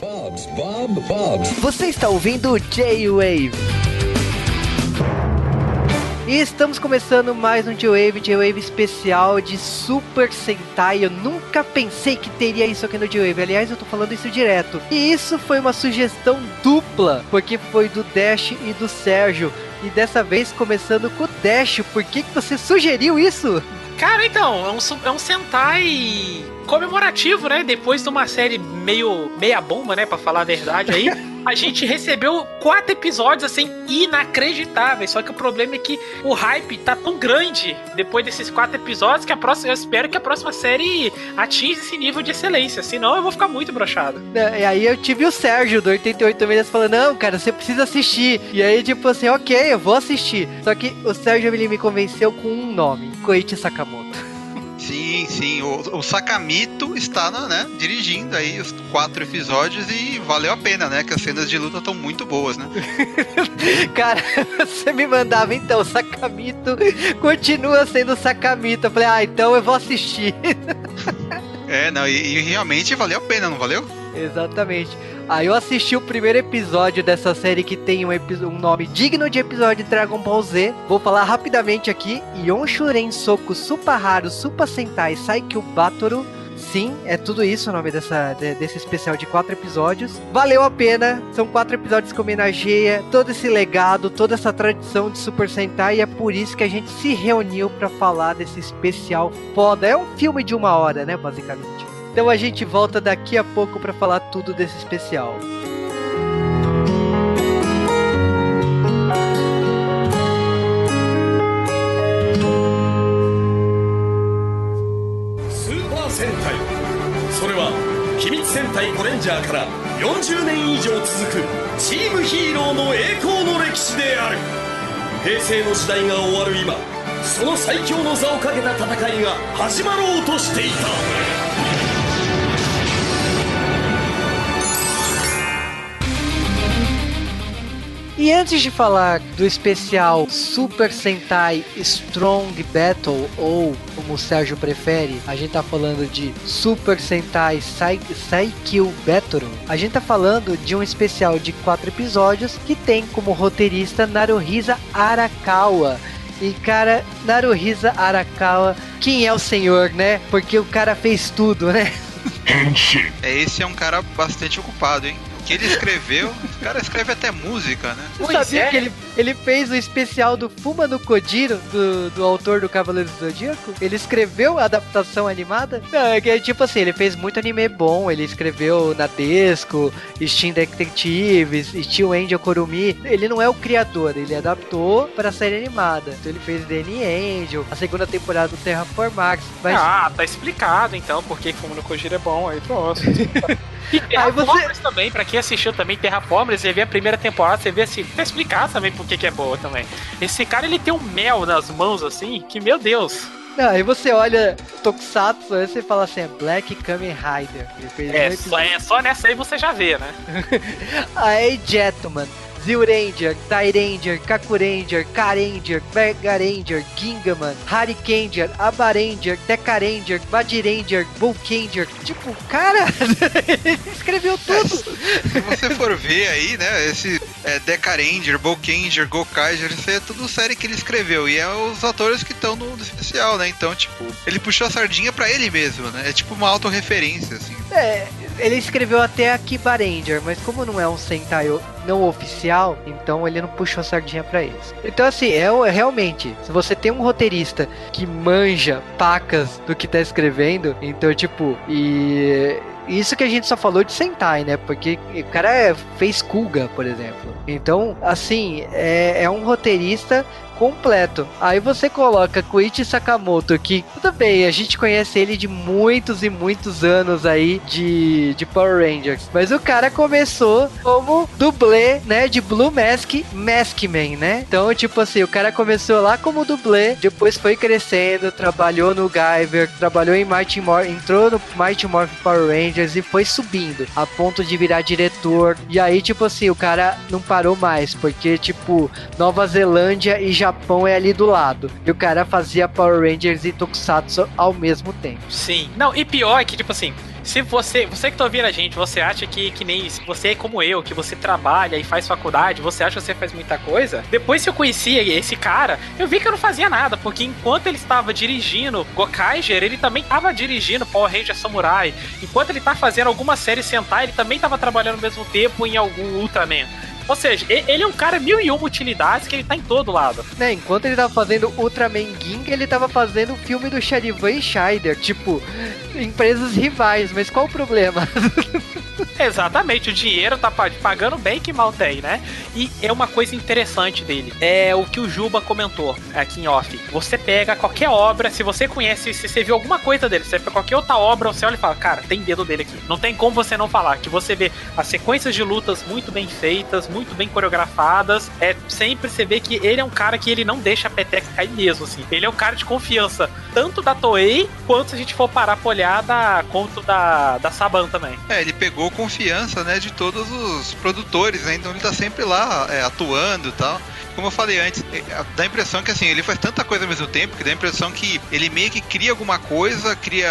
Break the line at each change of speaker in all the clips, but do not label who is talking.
Bob's, Bob, Bob's.
Você está ouvindo o J-Wave. E estamos começando mais um J-Wave, J-Wave especial de Super Sentai. Eu nunca pensei que teria isso aqui no J-Wave. Aliás, eu tô falando isso direto. E isso foi uma sugestão dupla, porque foi do Dash e do Sérgio. E dessa vez começando com o Dash. Por que, que você sugeriu isso?
Cara, então, é um, é um Sentai comemorativo, né? Depois de uma série meio meia bomba, né? Pra falar a verdade aí. A gente recebeu quatro episódios, assim, inacreditáveis. Só que o problema é que o hype tá tão grande depois desses quatro episódios que a próxima, eu espero que a próxima série atinja esse nível de excelência. Senão eu vou ficar muito brochado.
É, E aí eu tive o Sérgio do 88 Milhas falando, não, cara, você precisa assistir. E aí, tipo assim, ok, eu vou assistir. Só que o Sérgio ele me convenceu com um nome, Koichi Sakamoto.
Sim, sim. O, o Sakamito está né, dirigindo aí os quatro episódios e valeu a pena, né? Que as cenas de luta estão muito boas, né?
Cara, você me mandava então, Sakamito continua sendo Sakamito. Eu falei, ah, então eu vou assistir.
É, não, e, e realmente valeu a pena, não valeu?
Exatamente. Aí eu assisti o primeiro episódio dessa série que tem um, um nome digno de episódio de Dragon Ball Z. Vou falar rapidamente aqui. Yonshuren Soku Supaharu Super Sentai Saikyu Batoru. Sim, é tudo isso o nome dessa, de- desse especial de quatro episódios. Valeu a pena. São quatro episódios que homenageia todo esse legado, toda essa tradição de Super Sentai. E é por isso que a gente se reuniu pra falar desse especial foda. É um filme de uma hora, né, basicamente. Então a gente volta daqui a pouco pra falar tudo desse especial.
「スーパー戦隊」それは秘密戦隊ゴレンジャーから40年以上続くチームヒーローの栄光の歴史である。平成の時代が終わる今その最強の座をかけた戦いが始まろうとしていた。
E antes de falar do especial Super Sentai Strong Battle, ou como o Sérgio prefere, a gente tá falando de Super Sentai Sai- Saikyu Battle. A gente tá falando de um especial de quatro episódios que tem como roteirista Naruhisa Arakawa. E cara, Naruhisa Arakawa, quem é o senhor, né? Porque o cara fez tudo, né?
É, esse é um cara bastante ocupado, hein? Que ele escreveu, o cara escreve até música, né?
Você
Pois
sabia
é.
que ele, ele fez o especial do Fuma no Kojiro, do, do autor do Cavaleiro do Zodíaco? Ele escreveu a adaptação animada? Não, é que é tipo assim, ele fez muito anime bom, ele escreveu Nadesco, Steam Detectives, Steel Angel Kurumi. Ele não é o criador, ele adaptou para a série animada. Então ele fez Danny Angel, a segunda temporada do Terraform Max. Mas
Ah, tá explicado então porque Fumo no Kojiro é bom. Aí pronto. E
Aí você-
Terraformers também, pra quem assistiu também Terraformers, você vê a primeira temporada, você vê assim, tá explicado também por que é boa também. Esse cara, ele tem um mel nas mãos assim, que meu Deus.
não, aí você olha Tokusatsu, aí você fala assim, é Black Kamen Rider.
É só, é só nessa aí você já vê, né?
Aí Jetman, Zyuranger, Tyranger, Kakuranger, Karanger, Mega Ranger, Gingaman, Harikanger, Abaranger, Tekaranger, Badiranger, Volkanger. Tipo, cara, ele escreveu tudo.
Se você for ver aí, né, esse é, Decaranger, Bokanger, Gokaiger, isso aí é tudo série que ele escreveu. E é os atores que estão no no especial, né? Então, tipo, ele puxou a sardinha pra ele mesmo, né? É tipo uma autorreferência, assim.
É, ele escreveu até a Kibaranger, mas como não é um Sentai não oficial, então ele não puxou a sardinha pra eles. Então assim, é, é realmente, se você tem um roteirista que manja pacas do que tá escrevendo, então tipo, e isso que a gente só falou de Sentai, né? Porque o cara é- fez Kuga, por exemplo. Então, assim, é, é um roteirista completo. Aí você coloca Koichi Sakamoto, que tudo bem, a gente conhece ele de muitos e muitos anos aí de, de Power Rangers, mas o cara começou como dublê, né, de Blue Mask Maskman, né? Então, tipo assim, o cara começou lá como dublê, depois foi crescendo, trabalhou no Guyver, trabalhou em Mighty Morphin, entrou no Mighty Morphin Power Rangers e foi subindo, a ponto de virar diretor. E aí, tipo assim, o cara não parou mais, porque, tipo, Nova Zelândia e Japão é ali do lado. E o cara fazia Power Rangers e Tokusatsu ao mesmo tempo.
Sim. Não, e pior é que, tipo assim, se você, você que tá ouvindo a gente, você acha que, que nem se você é como eu, que você trabalha e faz faculdade, você acha que você faz muita coisa? Depois que eu conheci esse cara, eu vi que eu não fazia nada, porque enquanto ele estava dirigindo Gokaiger, ele também estava dirigindo Power Ranger Samurai. Enquanto ele tá fazendo alguma série Sentai, ele também estava trabalhando ao mesmo tempo em algum Ultraman. Ou seja, ele é um cara mil e uma utilidades que ele tá em todo lado.
Né, enquanto ele tava fazendo Ultraman Ging, ele tava fazendo o filme do Charivan e Scheider. Tipo, empresas rivais, mas qual o problema?
Exatamente, o dinheiro tá pagando bem que mal tem, né? E é uma coisa interessante dele. É o que o Juba comentou aqui em off. Você pega qualquer obra, se você conhece, se você viu alguma coisa dele, você pega qualquer outra obra, você olha e fala, cara, tem dedo dele aqui. Não tem como você não falar. Que você vê as sequências de lutas muito bem feitas, muito bem coreografadas. É sempre você vê que ele é um cara que ele não deixa a peteca cair mesmo, assim. Ele é um cara de confiança, tanto da Toei, quanto se a gente for parar pra olhar da conto da, da Saban também.
É, ele pegou confiança, né, de todos os produtores, né? Então ele tá sempre lá é, atuando e tal como eu falei antes, é, dá a impressão que assim, ele faz tanta coisa ao mesmo tempo que dá a impressão que ele meio que cria alguma coisa, cria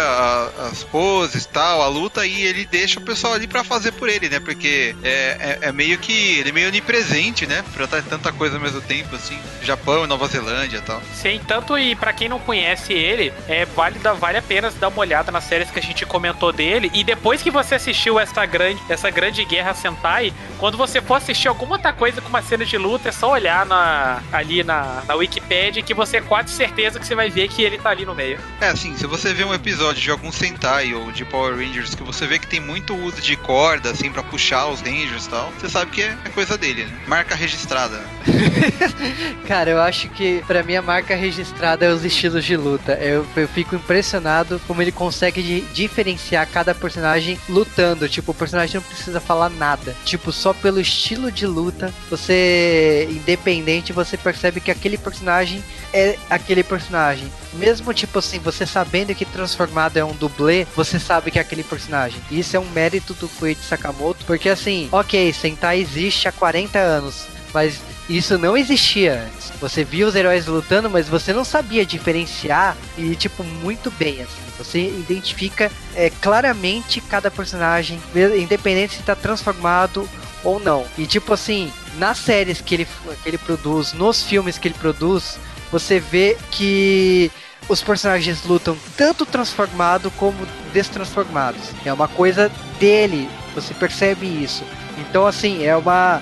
as poses tal, a luta e ele deixa o pessoal ali para fazer por ele, né? Porque é, é, é, meio que ele é meio onipresente, né? Pra estar tanta coisa ao mesmo tempo, assim, Japão, Nova Zelândia e tal.
Sim, tanto e para quem não conhece ele, é vale, vale a pena dar uma olhada nas séries que a gente comentou dele e depois que você assistiu essa grande, essa grande guerra Sentai, quando você for assistir alguma outra coisa com uma cena de luta, é só olhar na, ali na, na Wikipedia que você é quase certeza que você vai ver que ele tá ali no meio.
É, assim, se você vê um episódio de algum Sentai ou de Power Rangers que você vê que tem muito uso de corda, assim, para puxar os Rangers e tal, você sabe que é coisa dele, né? Marca registrada.
Cara, eu acho que para mim a marca registrada é os estilos de luta. Eu, eu fico impressionado como ele consegue diferenciar cada personagem lutando. Tipo, o personagem não precisa falar nada. Tipo, só pelo estilo de luta, você, independente você percebe que aquele personagem é aquele personagem. Mesmo tipo assim, você sabendo que transformado é um dublê, você sabe que é aquele personagem. Isso é um mérito do Koichi Sakamoto, porque assim, ok, Sentai existe há 40 anos, mas isso não existia antes. Você via os heróis lutando, mas você não sabia diferenciar e tipo muito bem assim. Você identifica é, claramente cada personagem, independente se está transformado ou não. E tipo assim, nas séries que ele, que ele produz, nos filmes que ele produz, você vê que os personagens lutam tanto transformado como destransformados. É uma coisa dele, você percebe isso. Então assim, é uma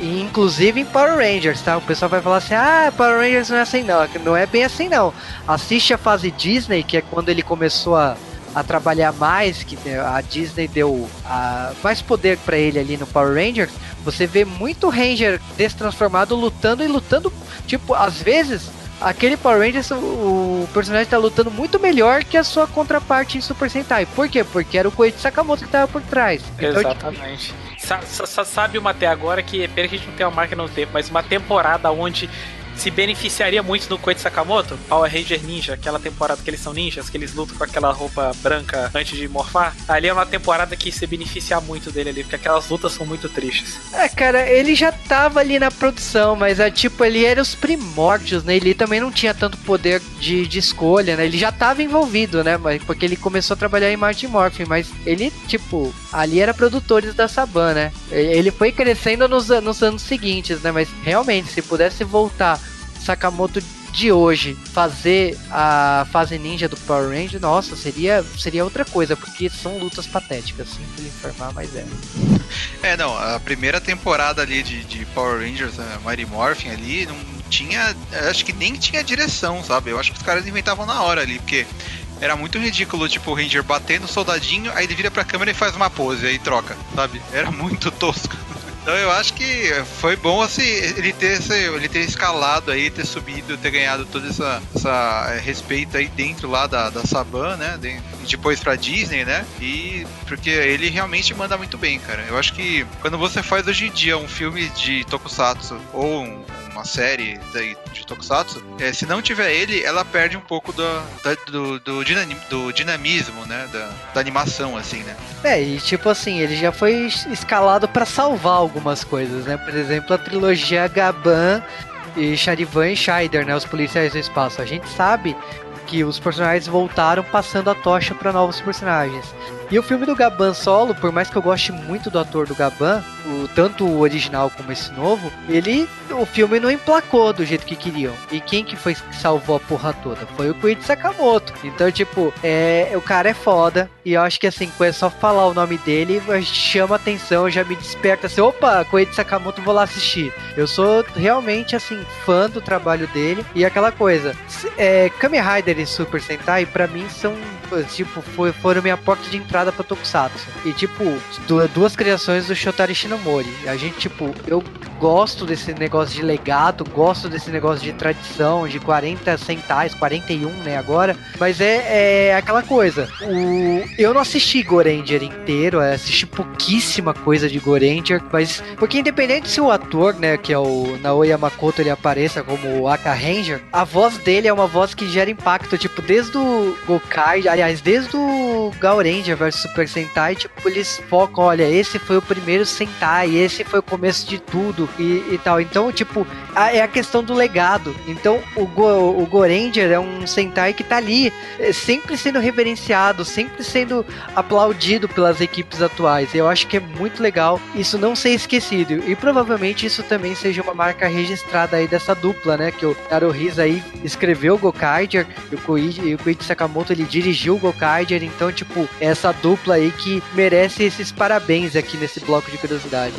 inclusive em Power Rangers, tá? O pessoal vai falar assim: "Ah, Power Rangers não é assim não". Não é bem assim não. Assiste a fase Disney, que é quando ele começou a a trabalhar mais, que a Disney deu a, mais poder para ele ali no Power Rangers, você vê muito Ranger destransformado lutando e lutando, tipo, às vezes aquele Power Rangers, o, personagem tá lutando muito melhor que a sua contraparte em Super Sentai. Por quê? Porque era o Koichi Sakamoto que tava por trás.
Então, tipo, Exatamente. Tipo... sabe uma até agora que, pena que a gente não tem uma marca no tempo, mas uma temporada onde se beneficiaria muito do Koichi Sakamoto, Power Ranger Ninja, aquela temporada que eles são ninjas, que eles lutam com aquela roupa branca antes de morfar. Ali é uma temporada que se beneficia muito dele ali, porque aquelas lutas são muito tristes.
É, cara, ele já tava ali na produção, mas é tipo, ele era os primórdios, né? Ele também não tinha tanto poder de, de escolha, né? Ele já tava envolvido, né? Porque ele começou a trabalhar em Martin Morphin, mas ele, tipo, ali era produtores da Saban, né? Ele foi crescendo nos, nos anos seguintes, né? Mas realmente, se pudesse voltar Sakamoto de hoje fazer a fase ninja do Power Ranger, nossa, seria, seria outra coisa, porque são lutas patéticas, lhe informar, mas é.
É, não, a primeira temporada ali de, de Power Rangers, a Mighty Morphin ali, não tinha, acho que nem tinha direção, sabe? Eu acho que os caras inventavam na hora ali, porque era muito ridículo, tipo, o Ranger batendo o soldadinho, aí ele vira pra câmera e faz uma pose, aí troca, sabe? Era muito tosco. Então eu acho que foi bom assim, ele ter, ele ter escalado aí, ter subido, ter ganhado todo essa, essa é, respeito aí dentro lá da, da Saban, né? De, depois pra Disney, né? E porque ele realmente manda muito bem, cara. Eu acho que quando você faz hoje em dia um filme de Tokusatsu ou um, uma série de, Tokusatsu, é, se não tiver ele, ela perde um pouco do, do, do, do dinamismo, né? Da, da, animação, assim, né?
É, e tipo assim, ele já foi escalado para salvar algumas coisas, né? Por exemplo, a trilogia Gaban e Charivan e Scheider, né? Os policiais do espaço. A gente sabe que os personagens voltaram passando a tocha para novos personagens. E o filme do Gaban solo, por mais que eu goste muito do ator do Gaban, o, tanto o original como esse novo, ele. O filme não emplacou do jeito que queriam. E quem que foi que salvou a porra toda? Foi o Koichi Sakamoto. Então, tipo, é, o cara é foda. E eu acho que assim, é só falar o nome dele, chama atenção, já me desperta assim, opa, Koichi Sakamoto, vou lá assistir. Eu sou realmente, assim, fã do trabalho dele. E aquela coisa, é, Kamen Rider e Super Sentai, pra mim, são, tipo, foi, foram minha porta de entrada pra Tokusatsu. E, tipo, duas criações do Shotari Shinomori. A gente, tipo, eu gosto desse negócio de legado, gosto desse negócio de tradição, de 40 centais, 41, né, agora. Mas é, é aquela coisa. O, eu não assisti Goranger inteiro, assisti pouquíssima coisa de Goranger, mas porque independente se o ator, né, que é o Naoya Makoto, ele apareça como o Aka Ranger, a voz dele é uma voz que gera impacto, tipo, desde o Gokai, aliás, desde o Gauranger vs Super Sentai, tipo, eles focam, olha, esse foi o primeiro Sentai, esse foi o começo de tudo e, e tal. Então, tipo, é a questão do legado. Então, o, Go, o Goranger é um Sentai que tá ali, é, sempre sendo reverenciado, sempre sendo aplaudido pelas equipes atuais. Eu acho que é muito legal isso não ser esquecido. E provavelmente isso também seja uma marca registrada aí dessa dupla, né? Que o Naruhisa aí escreveu o Gokaiger e o Koichi, Sakamoto ele dirigiu o Gokaiger. Então, tipo, essa dupla aí que merece esses parabéns aqui nesse bloco de curiosidades.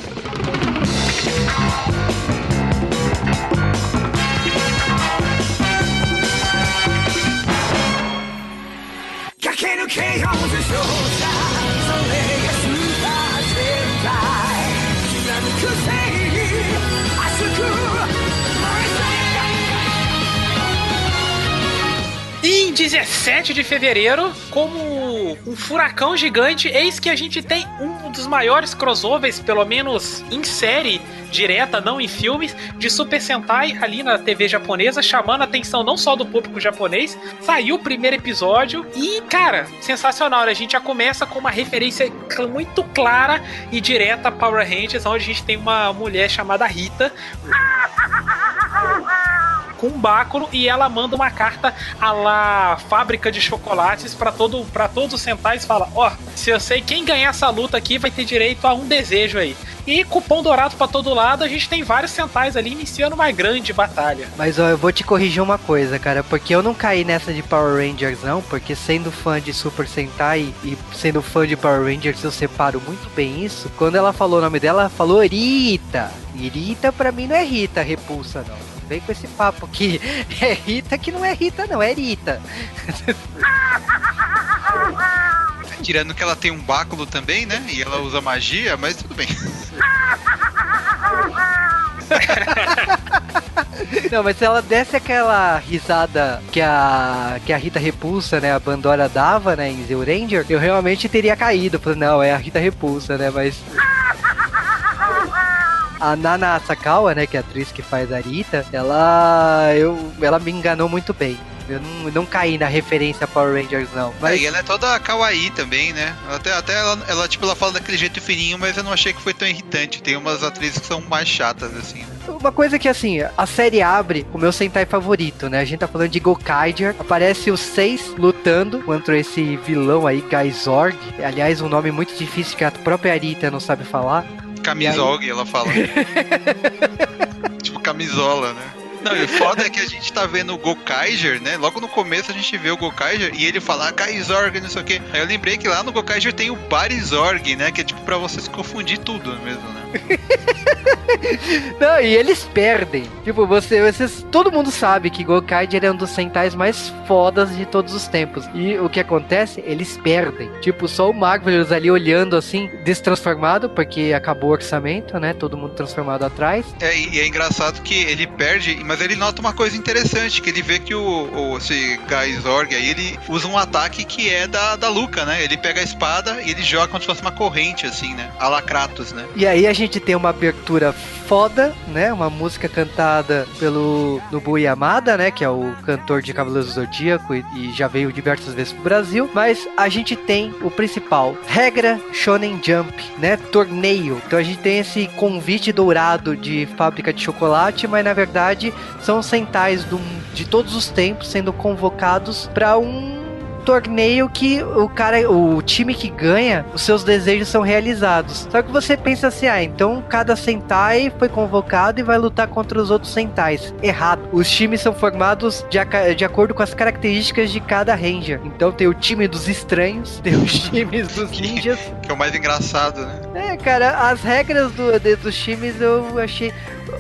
17 de fevereiro, como um furacão gigante, eis que a gente tem um dos maiores crossovers, pelo menos em série direta, não em filmes, de Super Sentai ali na TV japonesa, chamando a atenção não só do público japonês. Saiu o primeiro episódio e, cara, sensacional. Né? A gente já começa com uma referência muito clara e direta a Power Rangers, onde a gente tem uma mulher chamada Rita com um báculo e ela manda uma carta a lá fábrica de chocolates para todo para todos os centais fala, ó, oh, se eu sei quem ganhar essa luta aqui vai ter direito a um desejo aí. E cupom dourado para todo lado, a gente tem vários centais ali iniciando uma grande batalha.
Mas ó, eu vou te corrigir uma coisa, cara, porque eu não caí nessa de Power Rangers não, porque sendo fã de Super Sentai e sendo fã de Power Rangers, eu separo muito bem isso. Quando ela falou o nome dela, ela falou Rita. Rita pra mim não é Rita, repulsa não vem com esse papo que é Rita que não é Rita, não, é Rita.
Tirando que ela tem um báculo também, né? E ela usa magia, mas tudo bem.
Não, mas se ela desse aquela risada que a, que a Rita Repulsa, né, a Bandora dava, né, em Zeo Ranger, eu realmente teria caído. Falei, não, é a Rita Repulsa, né, mas... A Nana Asakawa, né, que é a atriz que faz a Rita, ela, eu, ela me enganou muito bem. Eu não, não caí na referência Power Rangers, não.
Mas... É, e ela é toda kawaii também, né? Até, até ela, ela, tipo, ela fala daquele jeito fininho, mas eu não achei que foi tão irritante. Tem umas atrizes que são mais chatas, assim.
Uma coisa que, assim, a série abre o meu Sentai favorito, né? A gente tá falando de Gokaiger. Aparece os seis lutando contra esse vilão aí, Gaizorg. Aliás, um nome muito difícil que a própria Arita não sabe falar.
Camisola, ela fala. tipo camisola, né? Não, e o foda é que a gente tá vendo o Gokaiger, né? Logo no começo a gente vê o Gokaiger e ele fala Kaizorg, não sei o quê. Aí eu lembrei que lá no Gokaiger tem o Barizorg, né? Que é tipo pra você se confundir tudo mesmo, né?
Não, e eles perdem. Tipo, você, vocês, todo mundo sabe que Gokaiger é um dos centais mais fodas de todos os tempos. E o que acontece? Eles perdem. Tipo, só o Marvelous ali olhando assim, destransformado, porque acabou o orçamento, né? Todo mundo transformado atrás.
É, e é engraçado que ele perde, mas ele nota uma coisa interessante, que ele vê que o, o esse Gaizorg aí, ele usa um ataque que é da, da Luca, né? Ele pega a espada e ele joga como se fosse uma corrente, assim, né? A Lacratos, né?
E aí a gente tem uma abertura foda, né? Uma música cantada pelo Nobu Yamada, né? Que é o cantor de Cavaleiros do Zodíaco e, e, já veio diversas vezes pro Brasil. Mas a gente tem o principal, regra Shonen Jump, né? Torneio. Então a gente tem esse convite dourado de fábrica de chocolate, mas na verdade são Sentais do, de todos os tempos sendo convocados para um torneio que o cara, o time que ganha, os seus desejos são realizados. Só que você pensa assim, ah, então cada Sentai foi convocado e vai lutar contra os outros Sentais. Errado. Os times são formados de, de acordo com as características de cada Ranger. Então tem o time dos estranhos, tem os times dos ninjas.
Que é o mais engraçado, né?
É, cara, as regras do, de, dos times eu achei.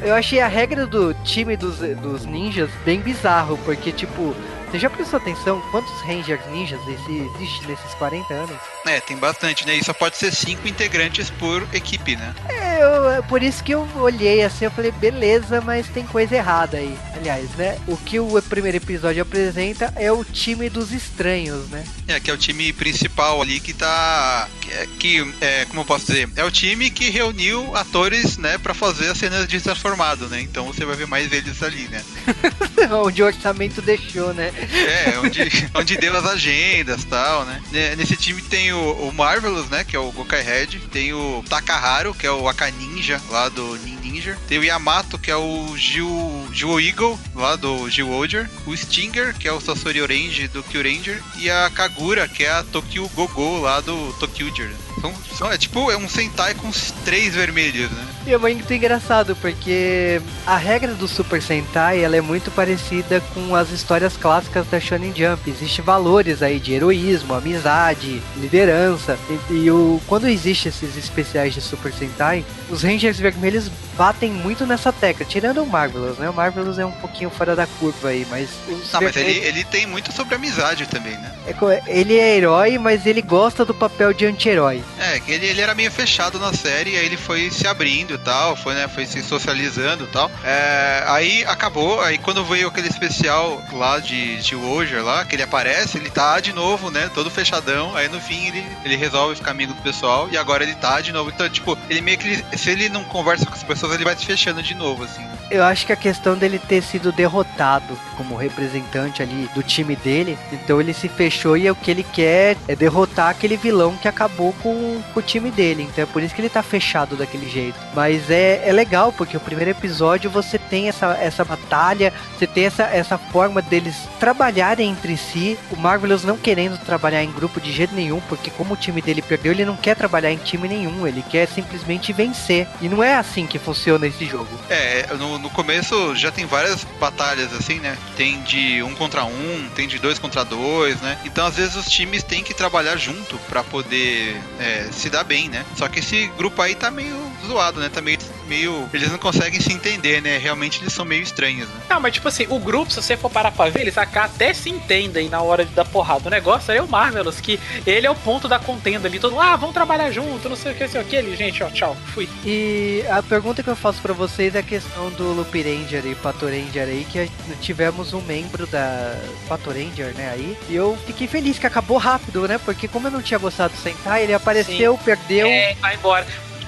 Eu achei a regra do time dos, dos ninjas bem bizarro, porque, tipo, você já prestou atenção quantos Rangers Ninjas existe nesses 40 anos?
É, tem bastante, né? E só pode ser cinco integrantes por equipe, né?
É, eu, é por isso que eu olhei assim, eu falei, beleza, mas tem coisa errada aí. Aliás, né? O que o primeiro episódio apresenta é o time dos estranhos, né?
É, que é o time principal ali que tá. Que, é, que é, como eu posso dizer? É o time que reuniu atores, né, pra fazer as cenas de transformado, né? Então você vai ver mais eles ali, né?
Onde o orçamento deixou, né?
É, onde, onde deu as agendas tal, né? Nesse time tem o, o, Marvelous, né? Que é o Gokai Red. Tem o Takaharu, que é o Akaninja, lá do Ninja. Tem o Yamato, que é o Gil, Eagle, lá do Gil Oger. O Stinger, que é o Sasori Orange, do Kyuranger. E a Kagura, que é a Tokyo Gogo, lá do Tokyuger. São, são, é tipo é um Sentai com três vermelhos, né?
E é muito engraçado, porque a regra do Super Sentai ela é muito parecida com as histórias clássicas da Shonen Jump. Existem valores aí de heroísmo, amizade, liderança. E, e o, quando existem esses especiais de Super Sentai, os Rangers vermelhos batem muito nessa tecla, tirando o Marvelous, né? O Marvelous é um pouquinho fora da curva aí, mas.
Não, mas ele, ele tem muito sobre amizade também, né?
É, ele é herói, mas ele gosta do papel de anti-herói.
É, que ele, ele era meio fechado na série, aí ele foi se abrindo e tal, foi, né, foi se socializando e tal. É, aí acabou, aí quando veio aquele especial lá de, de Wojer lá, que ele aparece, ele tá de novo, né, todo fechadão, aí no fim ele, ele resolve ficar amigo do pessoal, e agora ele tá de novo. Então, tipo, ele meio que, se ele não conversa com as pessoas, ele vai se fechando de novo, assim.
Eu acho que a questão dele ter sido derrotado como representante ali do time dele, então ele se fechou e é o que ele quer é derrotar aquele vilão que acabou com, com o time dele. Então é por isso que ele tá fechado daquele jeito. Mas é, é legal, porque o primeiro episódio você tem essa, essa batalha, você tem essa, essa forma deles trabalharem entre si. O Marvelous não querendo trabalhar em grupo de jeito nenhum, porque como o time dele perdeu, ele não quer trabalhar em time nenhum, ele quer simplesmente vencer. E não é assim que funciona esse jogo.
É, no, no começo já tem várias batalhas assim, né? Tem de um contra um, tem de dois contra dois, né? Então às vezes os times têm que trabalhar junto para poder é, se dar bem, né? Só que esse grupo aí tá meio zoado, né? Tá meio, meio. Eles não conseguem se entender, né? Realmente eles são meio estranhos, né?
Não, mas tipo assim, o grupo, se você for parar pra ver, eles até se entendem na hora de dar porrada. O negócio é o Marvelous, que ele é o ponto da contenda ali. Todo ah, vamos trabalhar junto, não sei o que, sei o que. Ele, gente, ó, tchau, fui.
E a pergunta que eu faço para vocês é a questão do Loop Ranger e Pato Ranger aí, que tivemos um membro da Pato Ranger, né, aí. E eu fiquei feliz que acabou rápido, né? Porque como eu não tinha gostado do Sentai, ele apareceu, Sim. perdeu.
É, vai embora.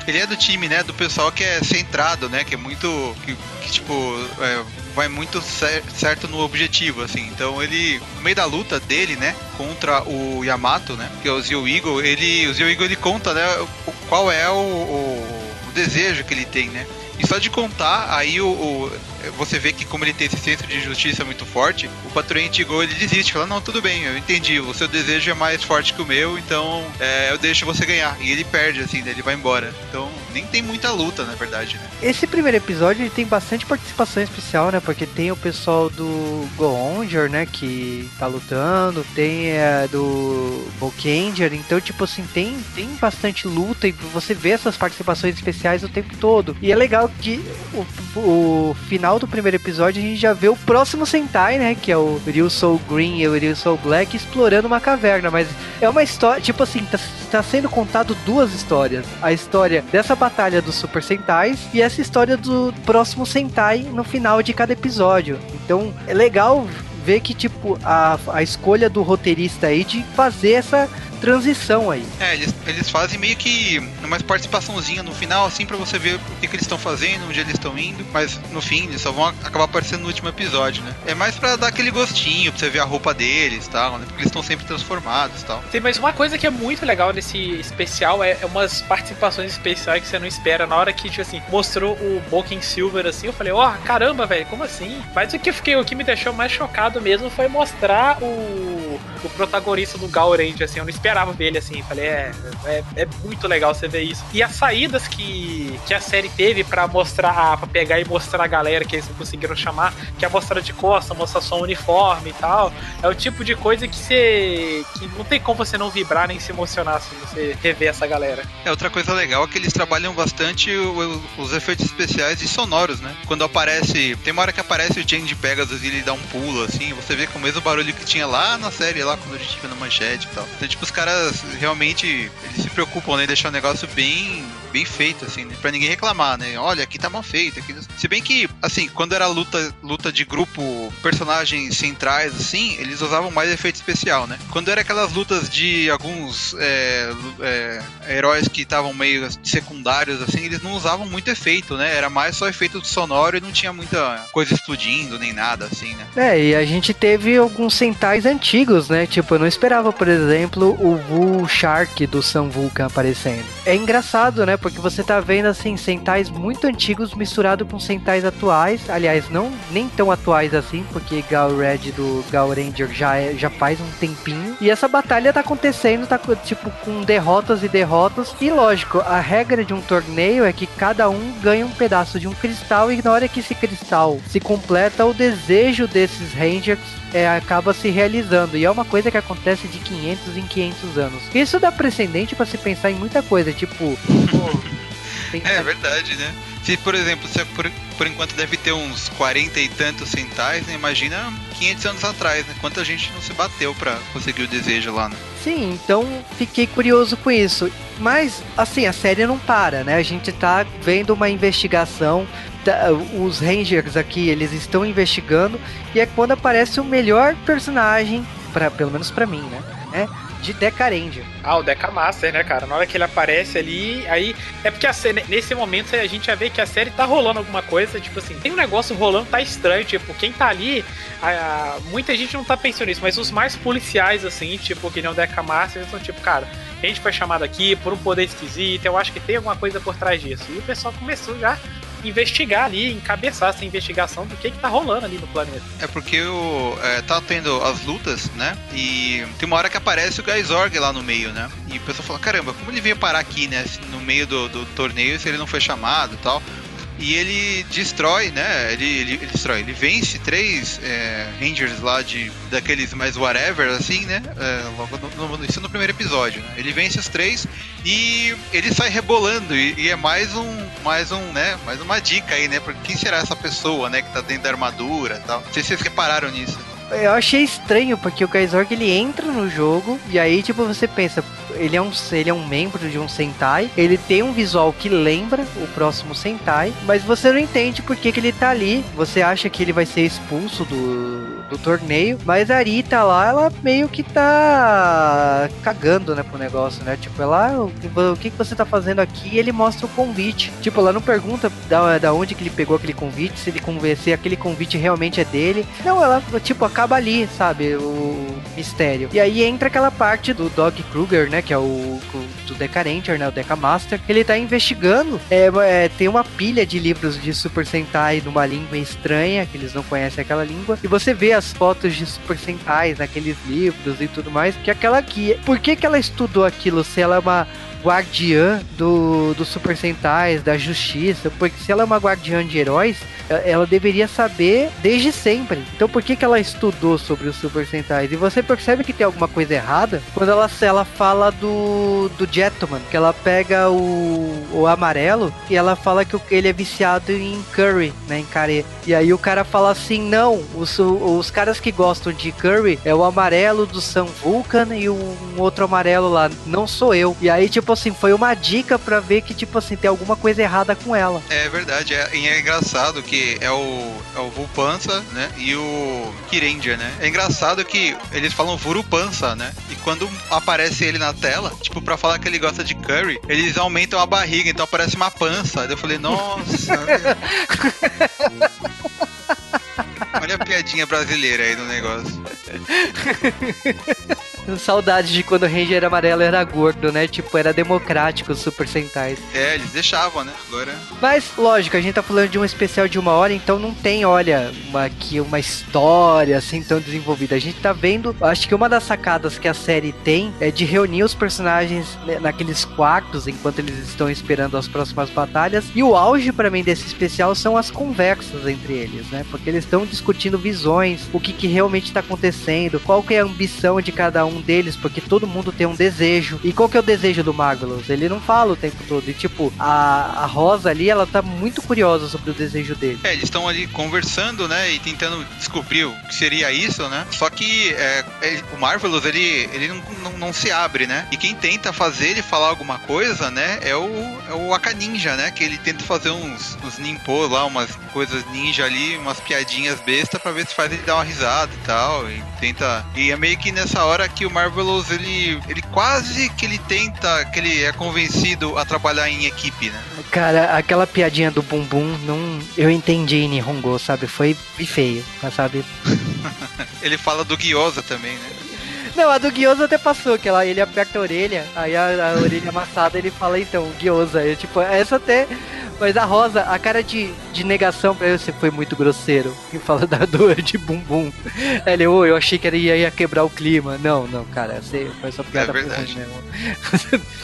Ele é do time, né? Do pessoal que é centrado, né? Que é muito. Que, que tipo. É, vai muito cer certo no objetivo, assim. Então ele. No meio da luta dele, né? Contra o Yamato, né? Que é o Zio Eagle, ele. O Zio Eagle ele conta, né? Qual é o, o, o desejo que ele tem, né? E só de contar, aí o, o, você vê que como ele tem esse senso de justiça muito forte, o patrulha Antigo ele desiste, fala, não, tudo bem, eu entendi, o seu desejo é mais forte que o meu, então é, eu deixo você ganhar. E ele perde, assim, né, ele vai embora. Então nem tem muita luta, na verdade, né?
Esse primeiro episódio ele tem bastante participação especial, né? Porque tem o pessoal do Goonger, né? Que tá lutando, tem é, do Volkanger, então, tipo assim, tem, tem bastante luta e você vê essas participações especiais o tempo todo. E é legal que o, o final do primeiro episódio a gente já vê o próximo Sentai, né? Que é o Ryu Soul Green e o Ryu Soul Black explorando uma caverna. Mas é uma história, tipo assim, tá, tá sendo contado duas histórias. A história dessa batalha dos Super Sentais e essa história do próximo Sentai no final de cada episódio. Então é legal ver que, tipo, a, a escolha do roteirista aí de fazer essa transição aí.
É, eles, eles fazem meio que uma participaçãozinha no final, assim, pra você ver o que, que eles estão fazendo, onde eles estão indo, mas no fim eles só vão acabar aparecendo no último episódio, né? É mais pra dar aquele gostinho, pra você ver a roupa deles e tal, né? Porque eles estão sempre transformados e tal.
Sim, mas uma coisa que é muito legal nesse especial é, é umas participações especiais que você não espera. Na hora que, tipo assim, mostrou o Boken Silver assim, eu falei, ó, oh, caramba, velho, como assim? Mas o que, fiquei, o que me deixou mais chocado mesmo foi mostrar o, o protagonista do Gaurange, assim, eu não esperava ver ele assim. Falei, é, é, é, muito legal você ver isso. E as saídas que, que a série teve para mostrar, pra pegar e mostrar a galera que eles não conseguiram chamar, que é mostrar de costa, mostrar só o uniforme e tal, é o tipo de coisa que você. que não tem como você não vibrar nem se emocionar assim, você rever essa galera.
É, outra coisa legal é que eles trabalham bastante o, os efeitos especiais e sonoros, né? Quando aparece. Tem uma hora que aparece o Jane de Pegasus e ele dá um pulo, assim, você vê com o mesmo barulho que tinha lá na série, lá quando a gente viu na manchete e tal. Então, tipo, os caras realmente eles se preocupam, né? Em deixar o negócio bem, bem feito, assim, né? Pra ninguém reclamar, né? Olha, aqui tá mal feito. Aqui... Se bem que, assim, quando era luta, luta de grupo, personagens centrais, assim, eles usavam mais efeito especial, né? Quando era aquelas lutas de alguns é, é, heróis que estavam meio secundários, assim, eles não usavam muito efeito, né? Era mais só efeito sonoro e não tinha muita coisa explodindo, nem nada, assim, né?
É, e a gente teve alguns centais antigos, né? Tipo, eu não esperava, por exemplo, o Wu Shark do Sam Vulcan aparecendo. É engraçado, né? Porque você tá vendo, assim, centais muito antigos misturado com centais atuais. Aliás, não nem tão atuais assim, porque Gal Red do Gal Ranger já, é, já faz um tempinho. E essa batalha tá acontecendo, tá tipo, com derrotas e derrotas. E lógico, a regra de um torneio é que cada um ganha um pedaço de um cristal e na hora que esse cristal se completa, o desejo desses Rangers é, acaba se realizando. E é uma coisa que acontece de 500 em 500 anos. Isso dá precedente para se pensar em muita coisa, tipo.
é verdade, né? Se, por exemplo, se por, por enquanto deve ter uns 40 e tantos centais, né? Imagina 500 anos atrás, né? Quanta gente não se bateu para conseguir o desejo lá, né?
Sim, então fiquei curioso com isso. Mas, assim, a série não para, né? A gente tá vendo uma investigação. Tá, os Rangers aqui, eles estão investigando. E é quando aparece o melhor personagem, pra, pelo menos para mim, né? É, de Deca Ranger.
Ah, o Deca Master, né, cara? Na hora que ele aparece ali, aí. É porque série, nesse momento a gente já vê que a série tá rolando alguma coisa, tipo assim, tem um negócio rolando, tá estranho, tipo, quem tá ali, a, a, muita gente não tá pensando nisso, mas os mais policiais, assim, tipo, que nem o Deca Master, estão tipo, cara, a gente foi chamado aqui por um poder esquisito, eu acho que tem alguma coisa por trás disso. E o pessoal começou já investigar ali, encabeçar essa investigação do que que tá rolando ali no planeta.
É porque o, é, tá tendo as lutas, né? E tem uma hora que aparece o Gaisorg lá no meio, né? E o pessoal fala, caramba, como ele veio parar aqui, né? No meio do, do torneio, se ele não foi chamado e tal e ele destrói, né? Ele, ele, ele destrói, ele vence três é, Rangers lá de daqueles mais whatever, assim, né? É, logo no, no, isso no primeiro episódio, né? Ele vence os três e ele sai rebolando e, e, é mais um, mais um, né? Mais uma dica aí, né? Porque quem será essa pessoa, né? Que tá dentro da armadura, e tal. Não sei se vocês repararam nisso.
Eu achei estranho, porque o Kaizorg ele entra no jogo e aí, tipo, você pensa, ele é um, ele é um membro de um Sentai, ele tem um visual que lembra o próximo Sentai, mas você não entende por que, que ele tá ali. Você acha que ele vai ser expulso do, do torneio, mas a Arita lá, ela meio que tá cagando, né, pro negócio, né? Tipo, ela, o, o que, que você tá fazendo aqui? E ele mostra o convite. Tipo, ela não pergunta da, da onde que ele pegou aquele convite, se ele convencer aquele convite realmente é dele. Não, ela, tipo, acaba ali, sabe? O mistério. E aí entra aquela parte do Dog Kruger, né? Que é o, o do Deca né? O Deca Master. Ele tá investigando. É, é, tem uma pilha de livros de Super Sentai numa língua estranha, que eles não conhecem aquela língua. E você vê as fotos de Super Sentais naqueles livros e tudo mais. Que aquela aqui. Por que, que ela estudou aquilo se ela é uma guardiã do, do Super Sentais, da justiça, porque se ela é uma guardiã de heróis, ela deveria saber desde sempre. Então por que, que ela estudou sobre os Super Sentais? E você percebe que tem alguma coisa errada quando ela, ela fala do, do Jetman, que ela pega o, o amarelo e ela fala que ele é viciado em curry, né, em carê. E aí o cara fala assim, não, os, os caras que gostam de curry é o amarelo do Sam Vulcan e um outro amarelo lá, não sou eu. E aí tipo tipo assim, foi uma dica pra ver que, tipo assim, tem alguma coisa errada com ela.
É verdade, é, e é engraçado que é o, é o Vulpança, né? E o Kirendia, né? É engraçado que eles falam Vurupança, né? E quando aparece ele na tela, tipo, pra falar que ele gosta de curry, eles aumentam a barriga, então aparece uma pança. Daí eu falei, nossa. Olha a piadinha brasileira aí no negócio.
Saudades de quando o Ranger amarelo era gordo, né? Tipo, era democrático os Super Sentais.
É, eles deixavam, né? Agora.
Mas, lógico, a gente tá falando de um especial de uma hora, então não tem, olha, uma, aqui uma história assim tão desenvolvida. A gente tá vendo, acho que uma das sacadas que a série tem é de reunir os personagens né, naqueles quartos enquanto eles estão esperando as próximas batalhas. E o auge para mim desse especial são as conversas entre eles, né? Porque eles estão discutindo visões, o que, que realmente tá acontecendo, qual que é a ambição de cada um deles, porque todo mundo tem um desejo. E qual que é o desejo do Marvelous? Ele não fala o tempo todo. E tipo, a, a Rosa ali, ela tá muito curiosa sobre o desejo dele.
É, eles estão ali conversando, né? E tentando descobrir o que seria isso, né? Só que é, o Marvelous, ele, ele não, não, não, se abre, né? E quem tenta fazer ele falar alguma coisa, né? É o, é o Akaninja, né? Que ele tenta fazer uns, uns nimpô lá, umas coisas ninja ali, umas piadinhas besta pra ver se faz ele dar uma risada e tal. E tenta. E é meio que nessa hora que o Marvelous ele, ele quase que ele tenta, que ele é convencido a trabalhar em equipe, né?
Cara, aquela piadinha do bumbum, não, eu entendi em Nihongo, sabe? Foi feio, sabe?
ele fala do Gyoza também, né?
Não, a do Gyoza até passou, que ela, ele aperta a orelha, aí a, a orelha amassada ele fala então, Gyoza. Eu, tipo, essa até mas a Rosa, a cara de, de negação pra ele, você foi muito grosseiro. Que fala da dor de bumbum. Ele, oh, eu achei que ele ia, ia quebrar o clima. Não, não, cara, você foi só piada
é verdade. mesmo.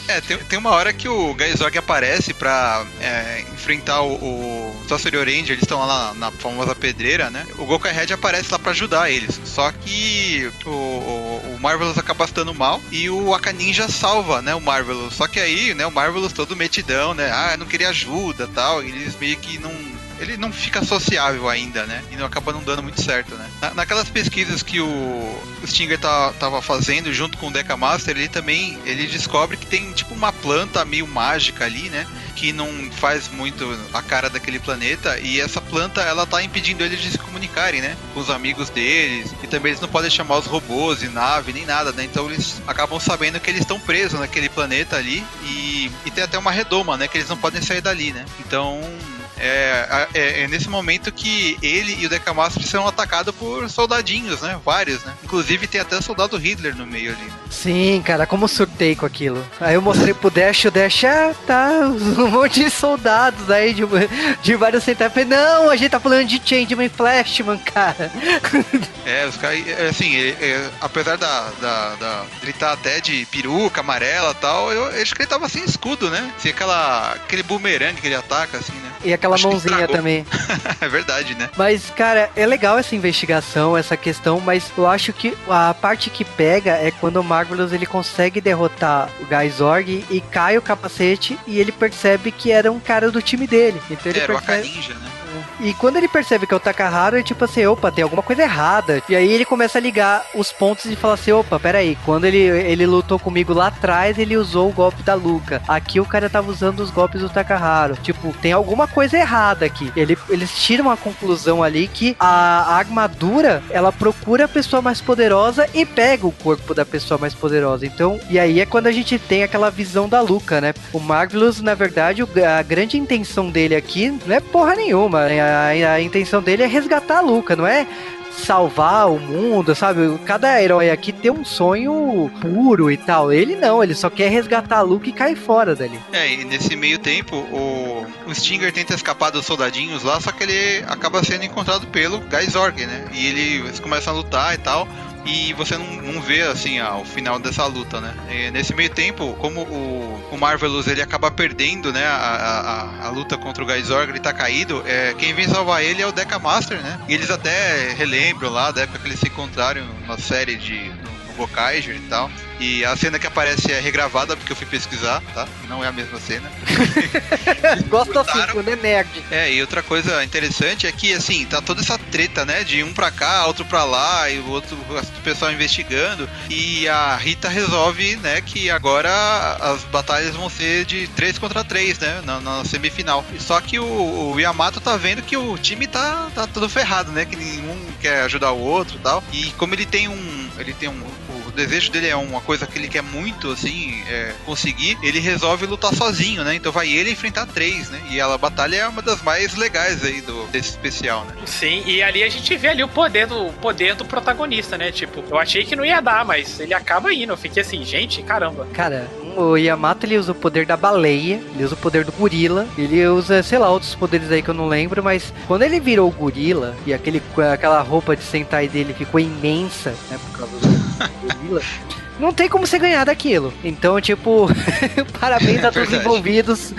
é, tem, tem uma hora que o Gaizog aparece pra é, enfrentar o, o Sorcery Orange, eles estão lá na, na, famosa pedreira, né? O Goku Red aparece lá pra ajudar eles. Só que o, o, o Marvelous acaba estando mal e o Akaninja salva, né, o Marvelous. Só que aí, né, o Marvelous todo metidão, né? Ah, não queria ajuda, tal, eles meio que não ele não fica sociável ainda, né? E não acaba não dando muito certo, né? Na, naquelas pesquisas que o Stinger tá, tava fazendo junto com o Deca Master, ele também ele descobre que tem tipo uma planta meio mágica ali, né? Que não faz muito a cara daquele planeta e essa planta ela tá impedindo eles de se comunicarem, né? Com os amigos deles e também eles não podem chamar os robôs e nave nem nada, né? Então eles acabam sabendo que eles estão presos naquele planeta ali e, e tem até uma redoma, né? Que eles não podem sair dali, né? Então é, é, é, nesse momento que ele e o Decamaster são atacados por soldadinhos, né? Vários, né? Inclusive tem até soldado Hitler no meio ali. Né?
Sim, cara, como surtei com aquilo. Aí eu mostrei pro Dash, o Dash, ah, tá, um monte de soldados aí de, de vários centavos. Não, a gente tá falando de Changeman Flashman, cara.
É, os caras, é, assim, é, é, apesar da, da, da ele tá até de peruca amarela e tal, eu, eu acho que ele tava sem escudo, né? Sem aquela, aquele boomerang que ele ataca, assim, né?
E aquela aquela Acho mãozinha também.
é verdade, né?
Mas, cara, é legal essa investigação, essa questão, mas eu acho que a parte que pega é quando o Marvelous ele consegue derrotar o Gaisorg e cai o capacete e ele percebe que era um cara do time dele. Então ele
era
percebe...
Ninja, né?
E quando ele percebe que é o Takaharo, é tipo assim, opa, tem alguma coisa errada. E aí ele começa a ligar os pontos e fala assim, opa, peraí, quando ele, ele lutou comigo lá atrás, ele usou o golpe da Luca. Aqui o cara tava usando os golpes do Takaharo. Tipo, tem alguma coisa errada aqui. Ele, eles tiram a conclusão ali que a, a armadura, ela procura a pessoa mais poderosa e pega o corpo da pessoa mais poderosa. Então, e aí é quando a gente tem aquela visão da Luca, né? O Marvelous, na verdade, a grande intenção dele aqui não é porra nenhuma. Né? A, intenção dele é resgatar a Luca, não é salvar o mundo, sabe? Cada herói aqui tem um sonho puro e tal. Ele não, ele só quer resgatar a Luke e cair fora dali.
É, e nesse meio tempo, o, o Stinger tenta escapar dos soldadinhos lá, só que ele acaba sendo encontrado pelo Gaisorg, né? E ele, eles começam a lutar e tal e você não, não vê assim ó, o final dessa luta, né? E nesse meio tempo, como o, o Marvelous ele acaba perdendo, né, a, a, a luta contra o Gaisorg, ele tá caído, é, quem vem salvar ele é o Deca Master, né? E eles até relembram lá da época que eles se encontraram na série de Gokaiger e tal. E a cena que aparece é regravada, porque eu fui pesquisar, tá? Não é a mesma cena.
Gosto assim,
Botaram-
quando é nerd.
É, e outra coisa interessante é que, assim, tá toda essa treta, né? De um pra cá, outro pra lá, e o outro o pessoal investigando. E a Rita resolve, né, que agora as batalhas vão ser de 3 contra 3, né? Na, na semifinal. Só que o, o Yamato tá vendo que o time tá, tá todo ferrado, né? Que nenhum quer ajudar o outro e tal. E como ele tem um. Ele tem um. O desejo dele é uma coisa que ele quer muito, assim, é, conseguir, ele resolve lutar sozinho, né? Então vai ele enfrentar três, né? E a batalha é uma das mais legais aí do, desse especial, né?
Sim, e ali a gente vê ali o poder do poder do protagonista, né? Tipo, eu achei que não ia dar, mas ele acaba indo. Eu fiquei assim, gente, caramba.
Cara, o Yamato ele usa o poder da baleia, ele usa o poder do gorila, ele usa, sei lá, outros poderes aí que eu não lembro, mas quando ele virou o gorila e aquele, aquela roupa de Sentai dele ficou imensa, né, por causa do gorila. Não tem como você ganhar daquilo. Então, tipo, parabéns a todos os envolvidos.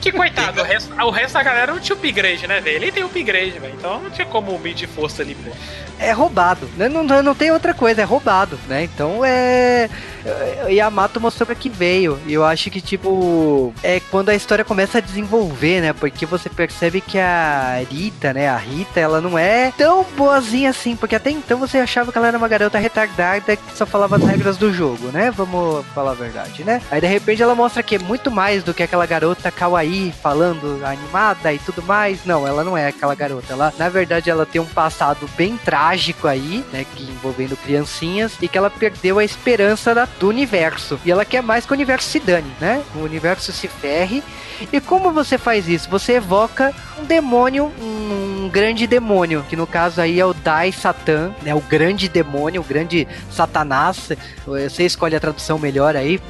Que coitado, o resto, o resto da galera não tinha upgrade, né, velho? Ele tem upgrade, velho. Então não tinha como medir força ali, pô.
É roubado, né? Não, não, não tem outra coisa, é roubado, né? Então é. é, Yamato mostrou pra que veio. E eu acho que, tipo, é quando a história começa a desenvolver, né? Porque você percebe que a Rita, né? A Rita, ela não é tão boazinha assim. Porque até então você achava que ela era uma garota retardada que só falava as regras do jogo, né? Vamos falar a verdade, né? Aí de repente ela mostra que é muito mais do que aquela garota kawaii falando animada e tudo mais. Não, ela não é aquela garota. Ela, na verdade, ela tem um passado bem trágico aí, né? Que envolvendo criancinhas e que ela perdeu a esperança da- do universo. E ela quer mais que o universo se dane, né? O universo se ferre. E como você faz isso? Você evoca um demônio, um grande demônio, que no caso aí é o Dai Satan, né? O grande demônio, o grande Satanás. Você escolhe a tradução melhor aí,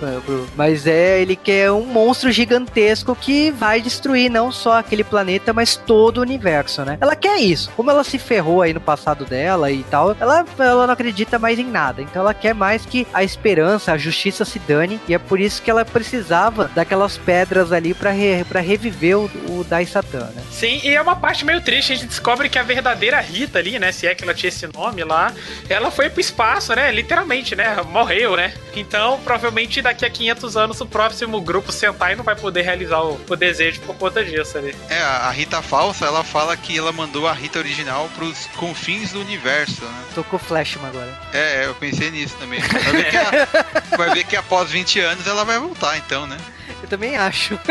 mas é ele que é um monstro gigantesco que vai destruir não só aquele planeta, mas todo o universo, né? Ela quer isso. Como ela se ferrou aí no passado dela e tal, ela, ela não acredita mais em nada. Então ela quer mais que a esperança, a justiça se dane, e é por isso que ela precisava daquelas pedras ali pra re, pra reviver o, o Dai Satan, né?
Sim, e é uma parte meio triste. A gente descobre que a verdadeira Rita ali, né? Se é que ela tinha esse nome lá, ela foi pro espaço, né? Literalmente, né? Morreu, né? Então, provavelmente daqui a 500 anos o próximo grupo Sentai não vai poder realizar o, o desejo por conta disso ali.
É, a Rita falsa, ela fala que ela mandou a Rita original pros confins do universo, né?
Tocou Flashman agora.
É, eu pensei nisso também. Vai ver que, a- vai ver que após 20 anos ela vai voltar, então, né?
Eu também acho.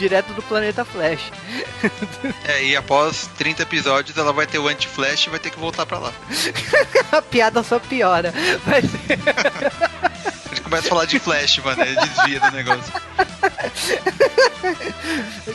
Direto do planeta Flash.
É, e após 30 episódios ela vai ter o anti-flash e vai ter que voltar pra lá.
A piada só piora.
A gente começa a falar de flash, mano, ele desvia do negócio.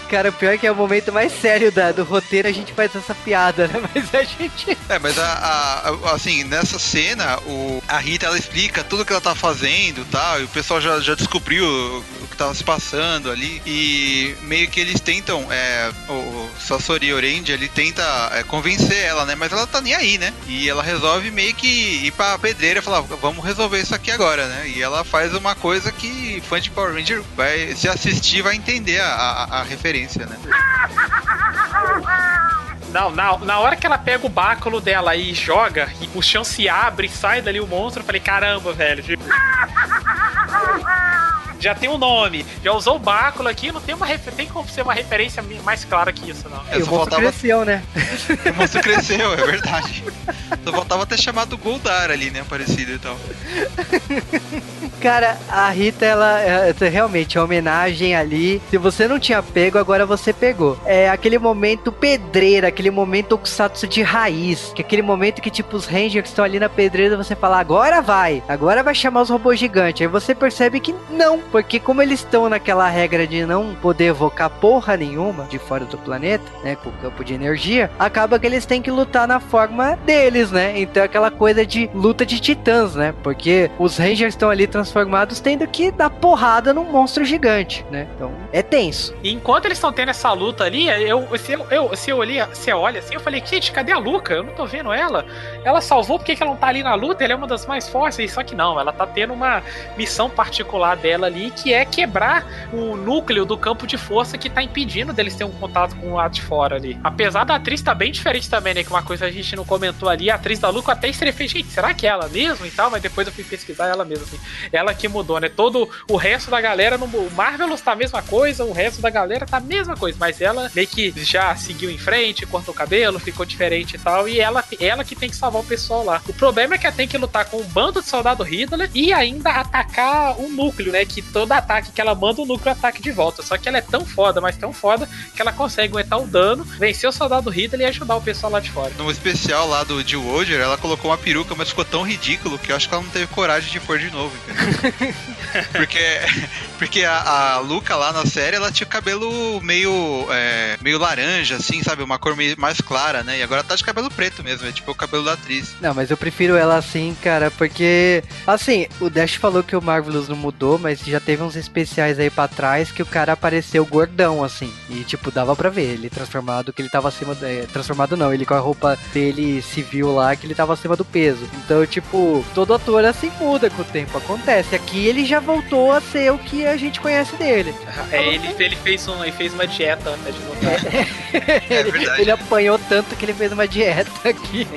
Cara, o pior é que é o momento mais sério da, do roteiro, a gente faz essa piada, né? Mas a gente.
É, mas a, a- a- assim, nessa cena, o, a Rita ela explica tudo que ela tá fazendo e tal, e o pessoal já, já descobriu o, o que tava se passando ali. E meio que eles tentam, é, o, o Sasori Orange, ele tenta é, convencer ela, né? Mas ela tá nem aí, né? E ela resolve meio que ir pra pedreira e falar, vamos resolver isso aqui agora, né? E ela faz uma coisa que fã de Power Ranger vai se assistir vai entender a, a- a referência, né?
Não, na, na hora que ela pega o báculo dela e joga, e o chão se abre e sai dali o monstro, eu falei, caramba, velho. tipo- Já tem um nome, já usou o báculo aqui, não tem, uma tem como ser uma referência mais clara que isso, não.
É,
o monstro
faltava
cresceu, né?
O monstro cresceu, é verdade. Só faltava ter chamado Goldar ali, né? Parecido e tal.
Cara, a Rita, ela é, é realmente a homenagem ali. Se você não tinha pego, agora você pegou. É aquele momento pedreira, aquele momento Okusatsu de raiz. Que é aquele momento que, tipo, os Rangers estão ali na pedreira você fala, agora vai, agora vai chamar os robôs gigantes. Aí você percebe que não, porque como eles estão naquela regra de não poder evocar porra nenhuma de fora do planeta, né, com o campo de energia, acaba que eles têm que lutar na forma deles, né? Então é aquela coisa de luta de titãs, né? Porque os Rangers estão ali transformados tendo que dar porrada num monstro gigante, né? Então é tenso.
E enquanto eles estão tendo essa luta ali, eu, se eu, eu, se eu olhei, você olha assim, eu falei, gente, cadê a Luca? Eu não tô vendo ela. Ela salvou, por que, que ela não tá ali na luta? Ela é uma das mais fortes. Só que não, ela tá tendo uma missão particular dela ali, que é quebrar o núcleo do campo de força que tá impedindo deles terem um contato com o lado de fora ali. Apesar da atriz tá bem diferente também, né? Que uma coisa a gente não comentou ali, a atriz da Luca até estreia fez, gente, será que é ela mesmo e tal? Mas depois eu fui pesquisar ela mesmo, assim. Ela que mudou, né? Todo o resto da galera no Marvelous tá a mesma coisa, o resto da galera tá a mesma coisa, mas ela meio que já seguiu em frente, cortou o cabelo, ficou diferente e tal, e ela, ela que tem que salvar o pessoal lá. O problema é que ela tem que lutar com um bando de soldado Hitler e ainda atacar o núcleo, né? Que todo ataque que ela manda, o núcleo ataque de volta. Só que ela é tão foda, mas tão foda, que ela consegue aguentar o dano, vencer o soldado Hitler e ajudar o pessoal lá de fora.
No especial lá do Jill Wolger, ela colocou uma peruca, mas ficou tão ridículo que eu acho que ela não teve coragem de pôr de novo. porque porque a, a Luca lá na série, ela tinha o cabelo meio é, meio laranja, assim, sabe? Uma cor meio mais clara, né? E agora tá de cabelo preto mesmo, é tipo o cabelo da atriz.
Não, mas eu prefiro ela assim, cara, porque assim, o Dash falou que o Marvelous não mudou, mas já teve uns especiais aí para trás que o cara apareceu gordão, assim. E tipo, dava pra ver ele transformado, que ele tava acima. É, transformado não, ele com a roupa dele civil lá, que ele tava acima do peso. Então, tipo, todo ator assim muda com o tempo. Acontece. Aqui ele já voltou a ser o que a gente conhece dele.
É, ele, ele, fez um, ele fez uma dieta antes de voltar.
é ele, ele apanhou tanto que ele fez uma dieta aqui.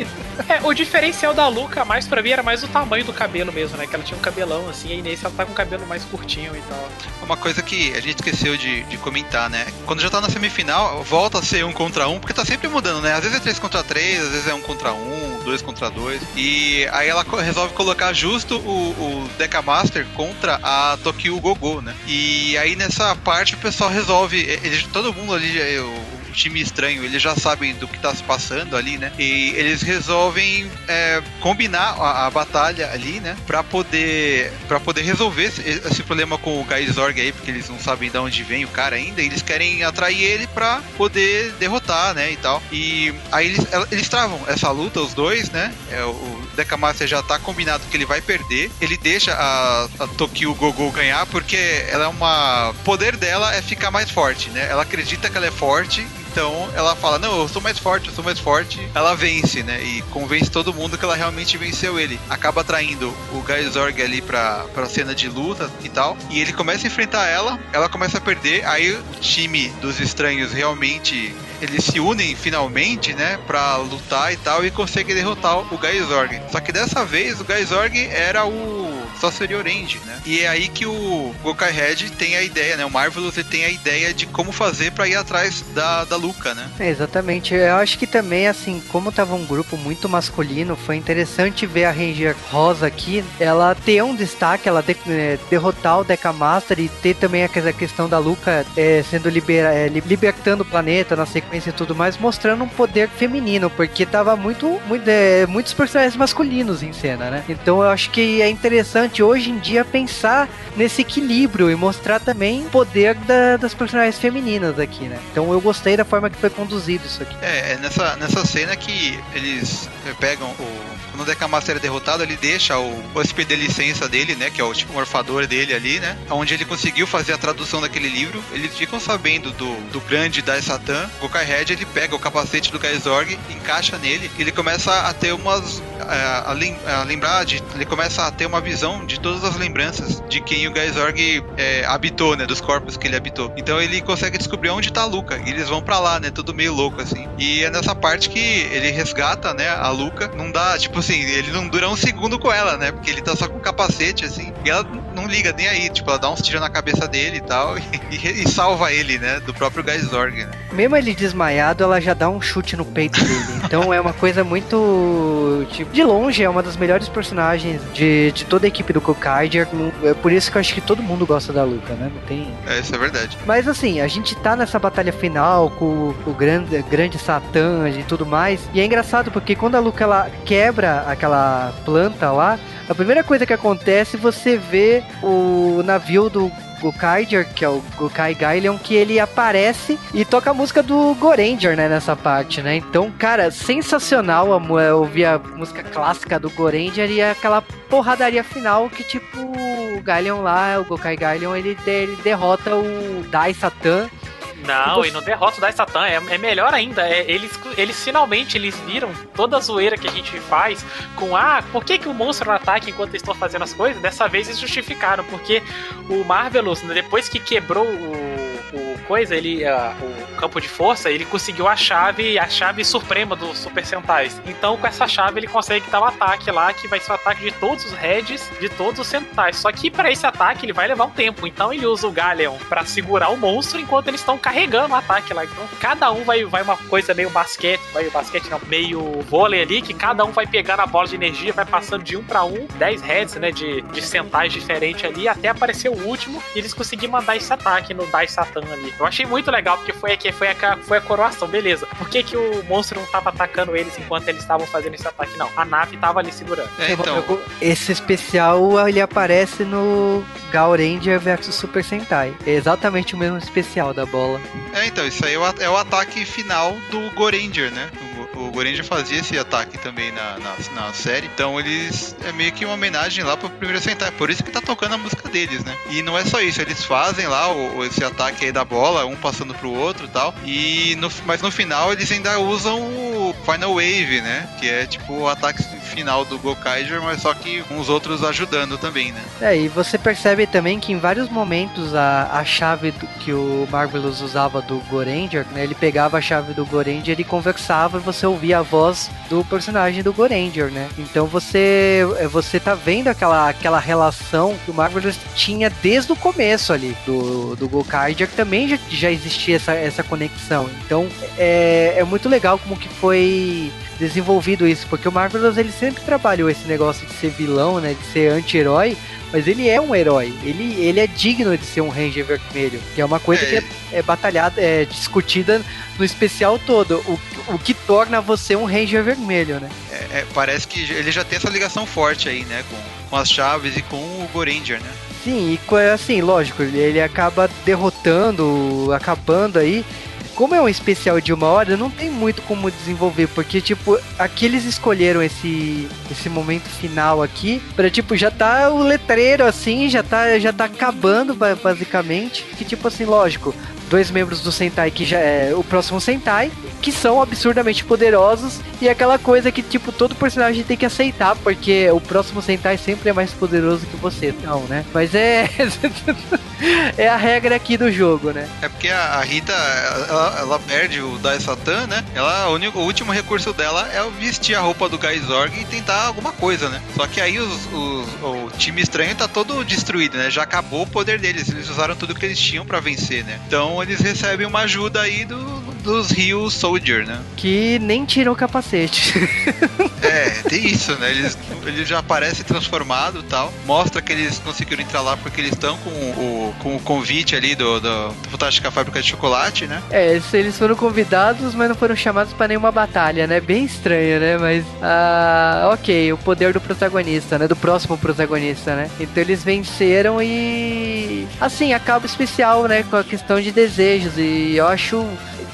É, o diferencial da Luca, mais pra mim, era mais o tamanho do cabelo mesmo, né? Que ela tinha um cabelão assim, e nesse ela tá com o cabelo mais curtinho e tal.
Uma coisa que a gente esqueceu de, de comentar, né? Quando já tá na semifinal, volta a ser um contra um, porque tá sempre mudando, né? Às vezes é três contra três, às vezes é um contra um, dois contra dois. E aí ela resolve colocar justo o, o Deca Master contra a Tokyo Gogo, né? E aí nessa parte o pessoal resolve. Ele, todo mundo ali, o, time estranho, eles já sabem do que tá se passando ali, né? E eles resolvem é, combinar a, a, batalha ali, né? Pra poder, pra poder resolver esse, esse problema com o Gaizorg aí, porque eles não sabem de onde vem o cara ainda. eles querem atrair ele pra poder derrotar, né? E tal. E aí eles, eles travam essa luta, os dois, né? É, o Decamaster já tá combinado que ele vai perder. Ele deixa a, a Tokyo Gogo ganhar porque ela é uma. O poder dela é ficar mais forte, né? Ela acredita que ela é forte, então ela fala: Não, eu sou mais forte, eu sou mais forte. Ela vence, né? E convence todo mundo que ela realmente venceu ele. Acaba traindo o Gaizorg ali pra, pra cena de luta e tal. E ele começa a enfrentar ela, ela começa a perder. Aí o time dos estranhos realmente eles se unem finalmente, né, pra lutar e tal, e conseguem derrotar o Gaizorg. Só que dessa vez o Gaizorg era o Sorcery Orange, né? E é aí que o Gokai Red tem a ideia, né? O Marvelous tem a ideia de como fazer para ir atrás da, da Luca, né?
É, exatamente. Eu acho que também, assim, como tava um grupo muito masculino, foi interessante ver a Ranger Rosa aqui, ela ter um destaque, ela de, é, derrotar o Deca Master e ter também a questão da Luca é, sendo libera, é, libertando o planeta na sequência e tudo mais, mostrando um poder feminino, porque tava muito, muito é, muitos personagens masculinos em cena, né? Então eu acho que é interessante interessante hoje em dia pensar nesse equilíbrio e mostrar também o poder da, das personagens femininas aqui, né? Então eu gostei da forma que foi conduzido isso aqui.
É, é nessa, nessa cena que eles pegam o. Quando o Decamaster é derrotado, ele deixa o, SP de licença dele, né? Que é o tipo morfador dele ali, né? Onde ele conseguiu fazer a tradução daquele livro. Eles ficam sabendo do, do grande Dai Satan. O Kai Red ele pega o capacete do Gaizorg, encaixa nele, e ele começa a ter umas. A, a, a lembrar de. Ele começa a ter uma visão de todas as lembranças de quem o Gaizorg é, habitou, né? Dos corpos que ele habitou. Então ele consegue descobrir onde tá a Luca. E eles vão para lá, né? Tudo meio louco, assim. E é nessa parte que ele resgata, né? A Luca. Não dá, tipo assim, ele não dura um segundo com ela, né? Porque ele tá só com capacete, assim. E ela não liga nem aí. Tipo, ela dá uns tiros na cabeça dele e tal. E, e salva ele, né? Do próprio Gaizorg, né?
Mesmo ele desmaiado, ela já dá um chute no peito dele. Então é uma coisa muito. Tipo, de longe, é uma das melhores personagens de, de toda a equipe do Kokaider. É por isso que eu acho que todo mundo gosta da Luca, né? Não tem.
É, isso é verdade.
Mas assim, a gente tá nessa batalha final com o grande, grande Satã e tudo mais. E é engraçado porque quando a Luca ela quebra aquela planta lá, a primeira coisa que acontece, você vê o navio do Gokaiger, que é o Gokai Gailion, que ele aparece e toca a música do Goranger, né, nessa parte, né? Então, cara, sensacional a, mu- ouvir a música clássica do Goranger e aquela porradaria final que, tipo, o Gailion lá, o Gokai Gailion, ele, ele derrota o Dai Satan.
Não,
Você-
e no derrota da Satan é, é melhor ainda. É, eles, eles finalmente eles viram toda a zoeira que a gente faz com ah, por que, que o monstro não ataca enquanto eles estão fazendo as coisas? Dessa vez eles justificaram, porque o Marvelous, né, depois que quebrou o, o coisa, ele. ah, o campo de força, ele conseguiu a chave, a chave suprema dos Super Sentais. Então, com essa chave, ele consegue dar o ataque lá, que vai ser o ataque de todos os heads, de todos os Sentais. Só que para esse ataque ele vai levar um tempo. Então ele usa o Galeon para segurar o monstro enquanto eles estão carregando o ataque lá. Então cada um vai, vai uma coisa meio basquete, vai basquete não, meio vôlei ali, que cada um vai pegando a bola de energia, vai passando de um para um, 10 heads, né, de, de centais diferentes ali, até aparecer o último e eles conseguirem mandar esse ataque no Dai Satan ali. Eu achei muito legal, porque foi aqui, foi a, foi a coroação, beleza. Por que, que o monstro não tava atacando eles enquanto eles estavam fazendo esse ataque? Não, a nave tava ali segurando.
É, então,
Esse especial, ele aparece no Gal Ranger vs Super Sentai. É exatamente o mesmo especial da bola.
é, então, isso aí é o, é o ataque final do Goranger, né? O, o Goranger fazia esse ataque também na, na, na série. Então eles. É meio que uma homenagem lá pro primeiro Sentai. Por isso que tá tocando a música deles, né? E não é só isso, eles fazem lá o, esse ataque aí da bola, um passando pro outro e tal. E no, mas no final eles ainda usam o Final Wave, né? Que é tipo o ataque final do Gokaiger, mas só que os outros ajudando também, né?
É, e você percebe também que em vários momentos a, a chave do- que o Marvelous usava do Goranger, né? Ele pegava a chave do Goranger e conversava e você ouvia a voz do personagem do Goranger, né? Então você é, você tá vendo aquela, aquela relação que o Marvelous tinha desde o começo ali do, do Gokaiger, que também já, já existia essa, essa conexão. Então é, é muito legal como que foi desenvolvido isso, porque o Marvelous ele sempre trabalhou esse negócio de ser vilão, né, de ser anti-herói, mas ele é um herói, ele, ele é digno de ser um Ranger vermelho, que é uma coisa
É.
que é, é batalhada, é discutida no especial todo, o, o que torna você um Ranger vermelho, né?
É, parece que ele já tem essa ligação forte aí, né? Com, com as chaves e com o Goranger, né?
Sim, e assim, lógico, ele acaba derrotando, acabando aí. Como é um especial de uma hora, não tem muito como desenvolver, porque, tipo, aqui eles escolheram esse, esse momento final aqui, pra, tipo, já tá o letreiro, assim, já tá, já tá acabando, ba- basicamente, que, tipo, assim, lógico, dois membros do Sentai que já é o próximo Sentai, que são absurdamente poderosos, e aquela coisa que, tipo, todo personagem tem que aceitar, porque o próximo Sentai sempre é mais poderoso que você, não, né? Mas é. é a regra aqui do jogo, né?
É porque a, Rita, ela, ela perde o Dai Satan, né? Ela, o, único, o último recurso dela é vestir a roupa do Gaizorg e tentar alguma coisa, né? Só que aí os, os- o time estranho tá todo destruído, né? Já acabou o poder deles, eles usaram tudo que eles tinham pra vencer, né? Então eles recebem uma ajuda aí do, dos Rio Soldier, né?
Que nem tirou o capacete.
É, tem isso, né? Eles, ele já aparece transformado e tal. Mostra que eles conseguiram entrar lá porque eles estão com o, com o convite ali do, do, do Fantástica Fábrica de Chocolate, né?
é, eles- foram convidados, mas não foram chamados pra nenhuma batalha, né? Bem estranho, né? Mas. Ah, ok, o poder do protagonista, né? Do próximo protagonista, né? Então eles venceram e. Assim, acaba especial, né? Com a questão de desejos. E eu acho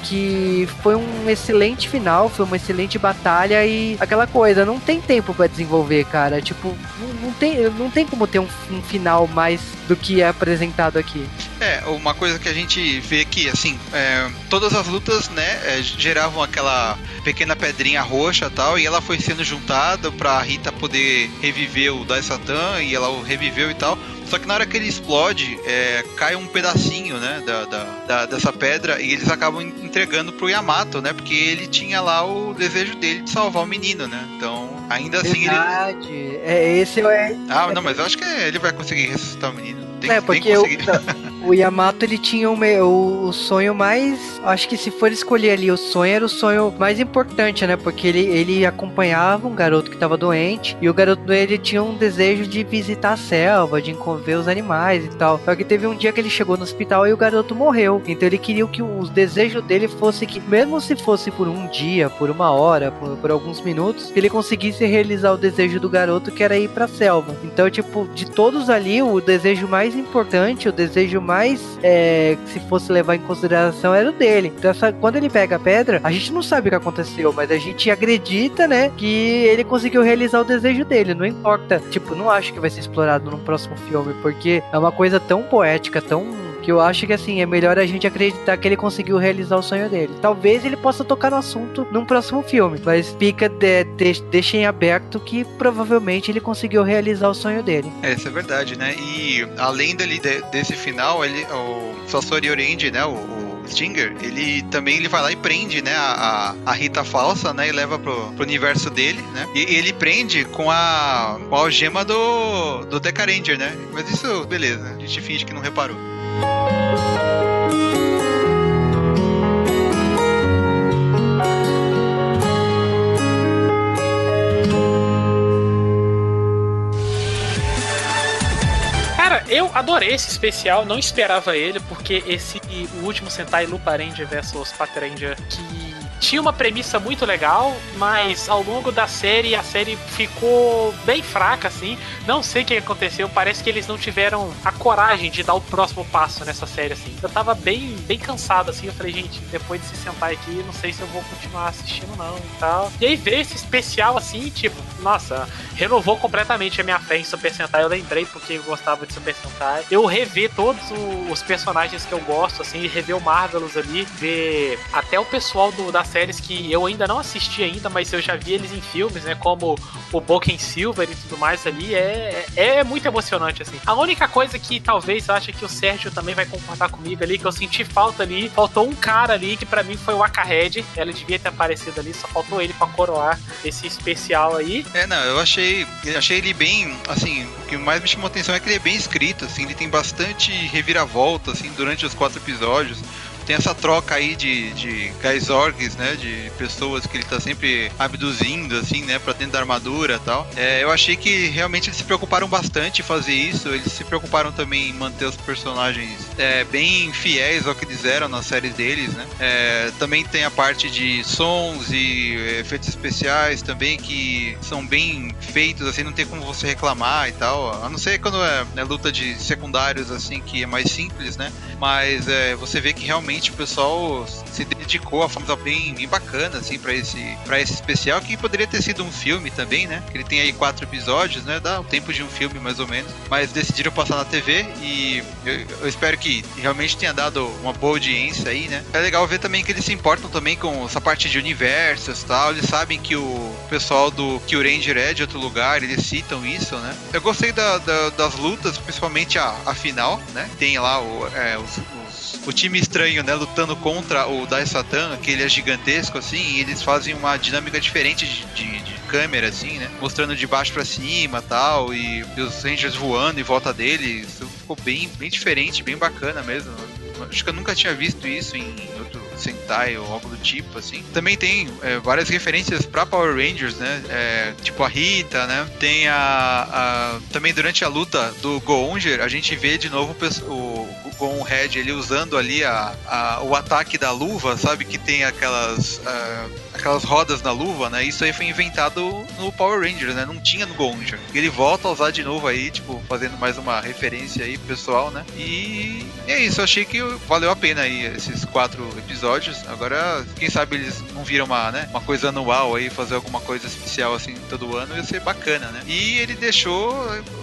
que foi um excelente final, foi uma excelente batalha e aquela coisa, não tem tempo pra desenvolver, cara. Tipo, não, não tem, não tem como ter um, um final mais do que é apresentado aqui.
É, uma coisa que a gente vê que, assim, é, todas as lutas, né, é, geravam aquela pequena pedrinha roxa e tal, e ela foi sendo juntada pra Rita poder reviver o Dai Satan, e ela o reviveu e tal. Só que na hora que ele explode, é, cai um pedacinho, né, da, da- da- dessa pedra, e eles acabam entregando pro Yamato, né, porque ele tinha lá o desejo dele de salvar o menino, né. Então, ainda assim ele...
Verdade. É, esse é,
Ah, não, mas eu acho que ele vai conseguir ressuscitar o menino. Tem,
é
tem que
porque o,
conseguir.
não, O Yamato ele tinha o, me- o, sonho mais. Acho que se for escolher ali o sonho, era o sonho mais importante, né? Porque ele, ele acompanhava um garoto que estava doente e o garoto ele tinha um desejo de visitar a selva, de ver os animais e tal. Só que teve um dia que ele chegou no hospital e o garoto morreu. Então ele queria que o desejo dele fosse que, mesmo se fosse por um dia, por uma hora, por, por alguns minutos, ele conseguisse realizar o desejo do garoto que era ir pra selva. Então, tipo, de todos ali, o desejo mais importante, o desejo mais é, que se fosse levar em consideração era o dele. Então, essa- quando ele pega a pedra, a gente não sabe o que aconteceu, mas a gente acredita, né, que ele conseguiu realizar o desejo dele. Não importa, tipo, não acho que vai ser explorado no próximo filme, porque é uma coisa tão poética, tão que eu acho que assim, é melhor a gente acreditar que ele conseguiu realizar o sonho dele. Talvez ele possa tocar no assunto num próximo filme, mas fica de, de, deixa em aberto que provavelmente ele conseguiu realizar o sonho dele.
É, isso é verdade, né? E além dali de- desse final, ele, o Sasori Orange, né? O, o Stinger, ele também ele vai lá e prende, né? A, a Rita falsa, né? E leva pro, pro universo dele, né? E, e ele prende com a, com a algema do, do Deca Ranger, né? Mas isso, beleza. A gente finge que não reparou.
Eu adorei esse especial, não esperava ele, porque esse o último Sentai Lupa Ranger vs Pat Ranger, que tinha uma premissa muito legal, mas ao longo da série a série ficou bem fraca, assim. Não sei o que aconteceu, parece que eles não tiveram a coragem de dar o próximo passo nessa série, assim. Eu tava bem, bem cansado, assim. Eu falei, gente, depois de se sentar aqui, não sei se eu vou continuar assistindo, não e tal. E aí veio esse especial, assim, tipo, nossa, renovou completamente a minha fé em Super Sentai. Eu lembrei porque eu gostava de Super Sentai. Eu revi todos os personagens que eu gosto, assim, rever o Marvelous ali, ver até o pessoal do, das séries que eu ainda não assisti ainda, mas eu já vi eles em filmes, né? Como o Boken Silver e tudo mais ali. É, é, é muito emocionante, assim. A única coisa que talvez eu acho que o Sérgio também vai concordar comigo ali, que eu senti falta ali, faltou um cara ali que pra mim foi o Akahead. Ela devia ter aparecido ali, só faltou ele pra coroar esse especial aí.
É, não, eu achei, achei ele bem, assim, o que mais me chamou atenção é que ele é bem escrito, assim, ele tem bastante reviravolta, assim, durante os quatro episódios. Tem essa troca aí de, de Gaisorgs, né, de pessoas que ele tá sempre abduzindo, assim, né, pra dentro da armadura e tal. É, eu achei que realmente eles se preocuparam bastante em fazer isso, eles se preocuparam também em manter os personagens é, bem fiéis ao que eles eram nas séries deles, né. É, também tem a parte de sons e é, efeitos especiais também que são bem feitos, assim, não tem como você reclamar e tal. A não ser quando é, é luta de secundários, assim, que é mais simples, né? Mas é, você vê que realmente o pessoal se dedicou a forma bem, bem bacana, assim, pra esse, esse especial, que poderia ter sido um filme também, né? Que ele tem aí quatro episódios, né? Dá o tempo de um filme, mais ou menos. Mas decidiram passar na TV e eu, eu espero que realmente tenha dado uma boa audiência aí, né? É legal ver também que eles se importam também com essa parte de universos e tal. Eles sabem que o pessoal do que o Ranger é de outro lugar, eles citam isso, né? Eu gostei da- da- das lutas, principalmente a, a final, né? Tem lá o, é, os- o time estranho, né? Lutando contra o Dai Satan, que ele é gigantesco, assim, e eles fazem uma dinâmica diferente de, de- de câmera, assim, né? Mostrando de baixo pra cima tal, e, e os Rangers voando em volta dele. Isso ficou bem, bem diferente, bem bacana mesmo. Acho que eu nunca tinha visto isso em outro Sentai ou algo do tipo, assim. Também tem é, várias referências pra Power Rangers, né? É, tipo a Rita, né? Tem a, a- Também durante a luta do Goonger, a gente vê de novo o Gon Red ele usando ali a, a- o ataque da luva, sabe? Que tem aquelas. ah, aquelas rodas na luva, né? Isso aí foi inventado no Power Rangers, né? Não tinha no Gonger. Ele volta a usar de novo aí, tipo, fazendo mais uma referência aí pro pessoal, né? E é isso, eu achei que valeu a pena aí esses quatro episódios. Agora, quem sabe eles não viram uma, né? Uma coisa anual aí, fazer alguma coisa especial assim todo ano, ia ser bacana, né? E ele deixou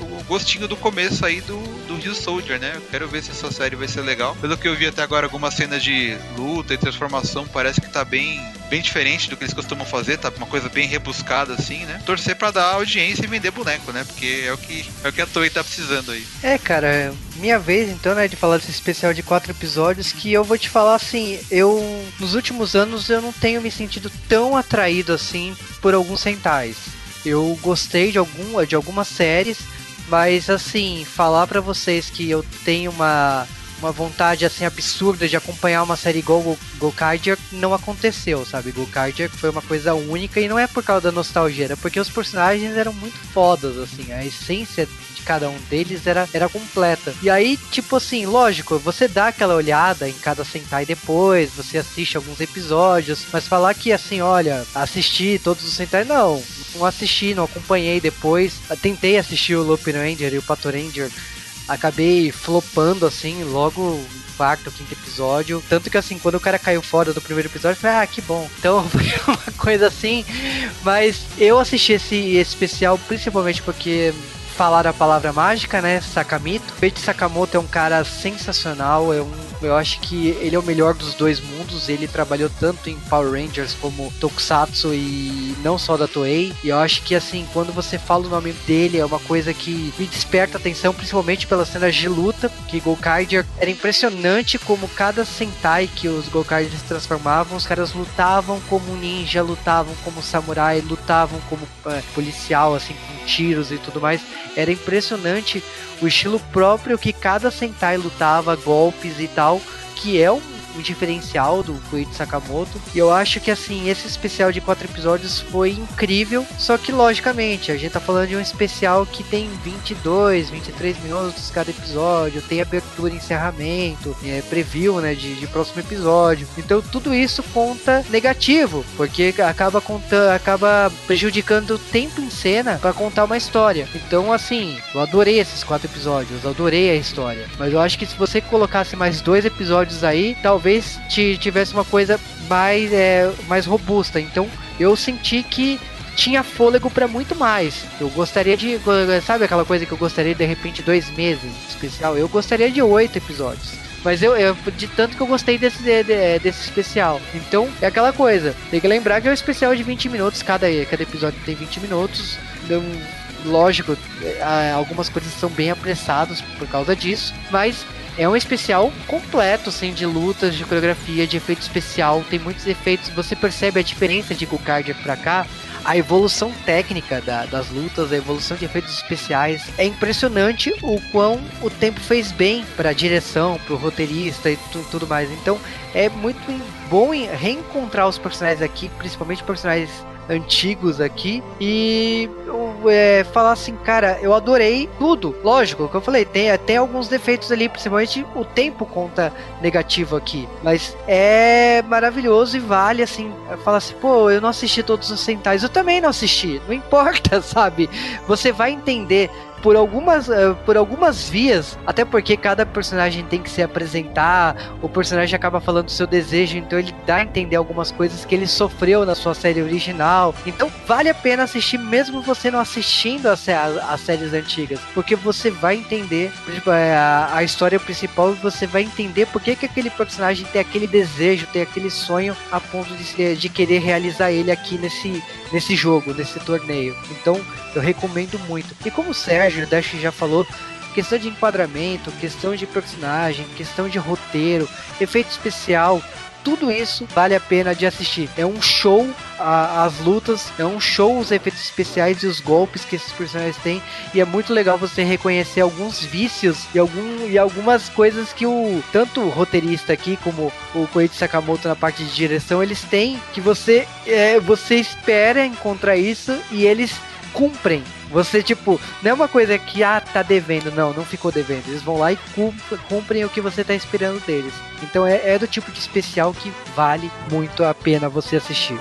o gostinho do começo aí do, do Rio Soldier, né? Quero ver se essa série vai ser legal. Pelo que eu vi até agora, algumas cenas de luta e transformação parece que tá bem, bem diferente do que eles costumam fazer, tá uma coisa bem rebuscada assim, né? Torcer pra dar audiência e vender boneco, né? Porque é o que, é o que a Toei tá precisando aí.
É, cara, minha vez então, né, de falar desse especial de quatro episódios que eu vou te falar assim, eu nos últimos anos eu não tenho me sentido tão atraído assim por alguns centais. Eu gostei de algum, de algumas séries, mas assim, falar pra vocês que eu tenho uma uma vontade assim absurda de acompanhar uma série igual Go Gokaiger não aconteceu, sabe? Gokaiger foi uma coisa única e não é por causa da nostalgia, era porque os personagens eram muito fodas, assim, a essência de cada um deles era, era completa. E aí, tipo assim, lógico, você dá aquela olhada em cada Sentai depois, você assiste alguns episódios, mas falar que assim, olha, assisti todos os Sentai, não, não assisti, não acompanhei depois. Tentei assistir o Loop Ranger e o Pato Ranger acabei flopando assim, logo quarto, quinto episódio. Tanto que assim, quando o cara caiu fora do primeiro episódio, eu falei, ah, que bom. Então foi uma coisa assim. Mas eu assisti esse especial principalmente porque falaram a palavra mágica, né? Sakamito. Feiichi Sakamoto é um cara sensacional, é um eu acho que ele é o melhor dos dois mundos. Ele trabalhou tanto em Power Rangers como Tokusatsu e não só da Toei. E eu acho que assim, quando você fala o nome dele, é uma coisa que me desperta atenção, principalmente pelas cenas de luta. Que Gokaiger era impressionante como cada Sentai que os Gokaigers se transformavam, os caras lutavam como ninja, lutavam como samurai, lutavam como é, policial, assim, com tiros e tudo mais. Era impressionante o estilo próprio que cada Sentai lutava, golpes e tal, que é um o diferencial do Koichi Sakamoto. E eu acho que assim, esse especial de quatro episódios foi incrível. Só que logicamente, a gente tá falando de um especial que tem 22, 23 minutos cada episódio, tem abertura e encerramento, é, preview, né, de, de próximo episódio. Então tudo isso conta negativo, porque acaba contando, acaba prejudicando o tempo em cena para contar uma história. Então assim, eu adorei esses quatro episódios, adorei a história. Mas eu acho que se você colocasse mais dois episódios aí, talvez talvez tivesse uma coisa mais, é, mais robusta. Então eu senti que tinha fôlego para muito mais. Eu gostaria de. Sabe aquela coisa que eu gostaria de, repente dois meses especial? Eu gostaria de oito episódios. Mas eu, eu, de tanto que eu gostei desse, de, de, desse especial. Então, é aquela coisa. Tem que lembrar que é um especial de 20 minutos. Cada, cada episódio tem 20 minutos. Então, lógico, é, algumas coisas são bem apressadas por causa disso. Mas é um especial completo, assim, de lutas, de coreografia, de efeito especial. Tem muitos efeitos. Você percebe a diferença de Gucardia pra cá. A evolução técnica da, das lutas, a evolução de efeitos especiais. É impressionante o quão o tempo fez bem para a direção, para o roteirista e tu, tudo mais. Então é muito bom reencontrar os personagens aqui, principalmente personagens antigos aqui e é, falar assim, cara, eu adorei tudo. Lógico, que eu falei, tem até alguns defeitos ali, principalmente o tempo conta negativo aqui, mas é maravilhoso e vale assim, falar assim, pô, eu não assisti todos os centais, eu também não assisti, não importa, sabe? Você vai entender por algumas, uh, por algumas vias, até porque cada personagem tem que se apresentar, o personagem acaba falando do seu desejo, então ele dá a entender algumas coisas que ele sofreu na sua série original. Então vale a pena assistir, mesmo você não assistindo as, as séries antigas, porque você vai entender é, a, a história principal, você vai entender por que, que aquele personagem tem aquele desejo, tem aquele sonho a ponto de, de querer realizar ele aqui nesse, nesse jogo, nesse torneio. Então eu recomendo muito. E como o Sérgio Dash já falou, questão de enquadramento, questão de personagem, questão de roteiro, efeito especial, tudo isso vale a pena de assistir. É um show a, as lutas, é um show os efeitos especiais e os golpes que esses personagens têm. E é muito legal você reconhecer alguns vícios e, algum, e algumas coisas que o tanto o roteirista aqui como o Koichi Sakamoto na parte de direção eles têm que você é, você espera encontrar isso e eles cumprem. Você, tipo, não é uma coisa que, ah, tá devendo. Não, não ficou devendo. Eles vão lá e cumprem o que você tá esperando deles. Então é, é do tipo de especial que vale muito a pena você assistir.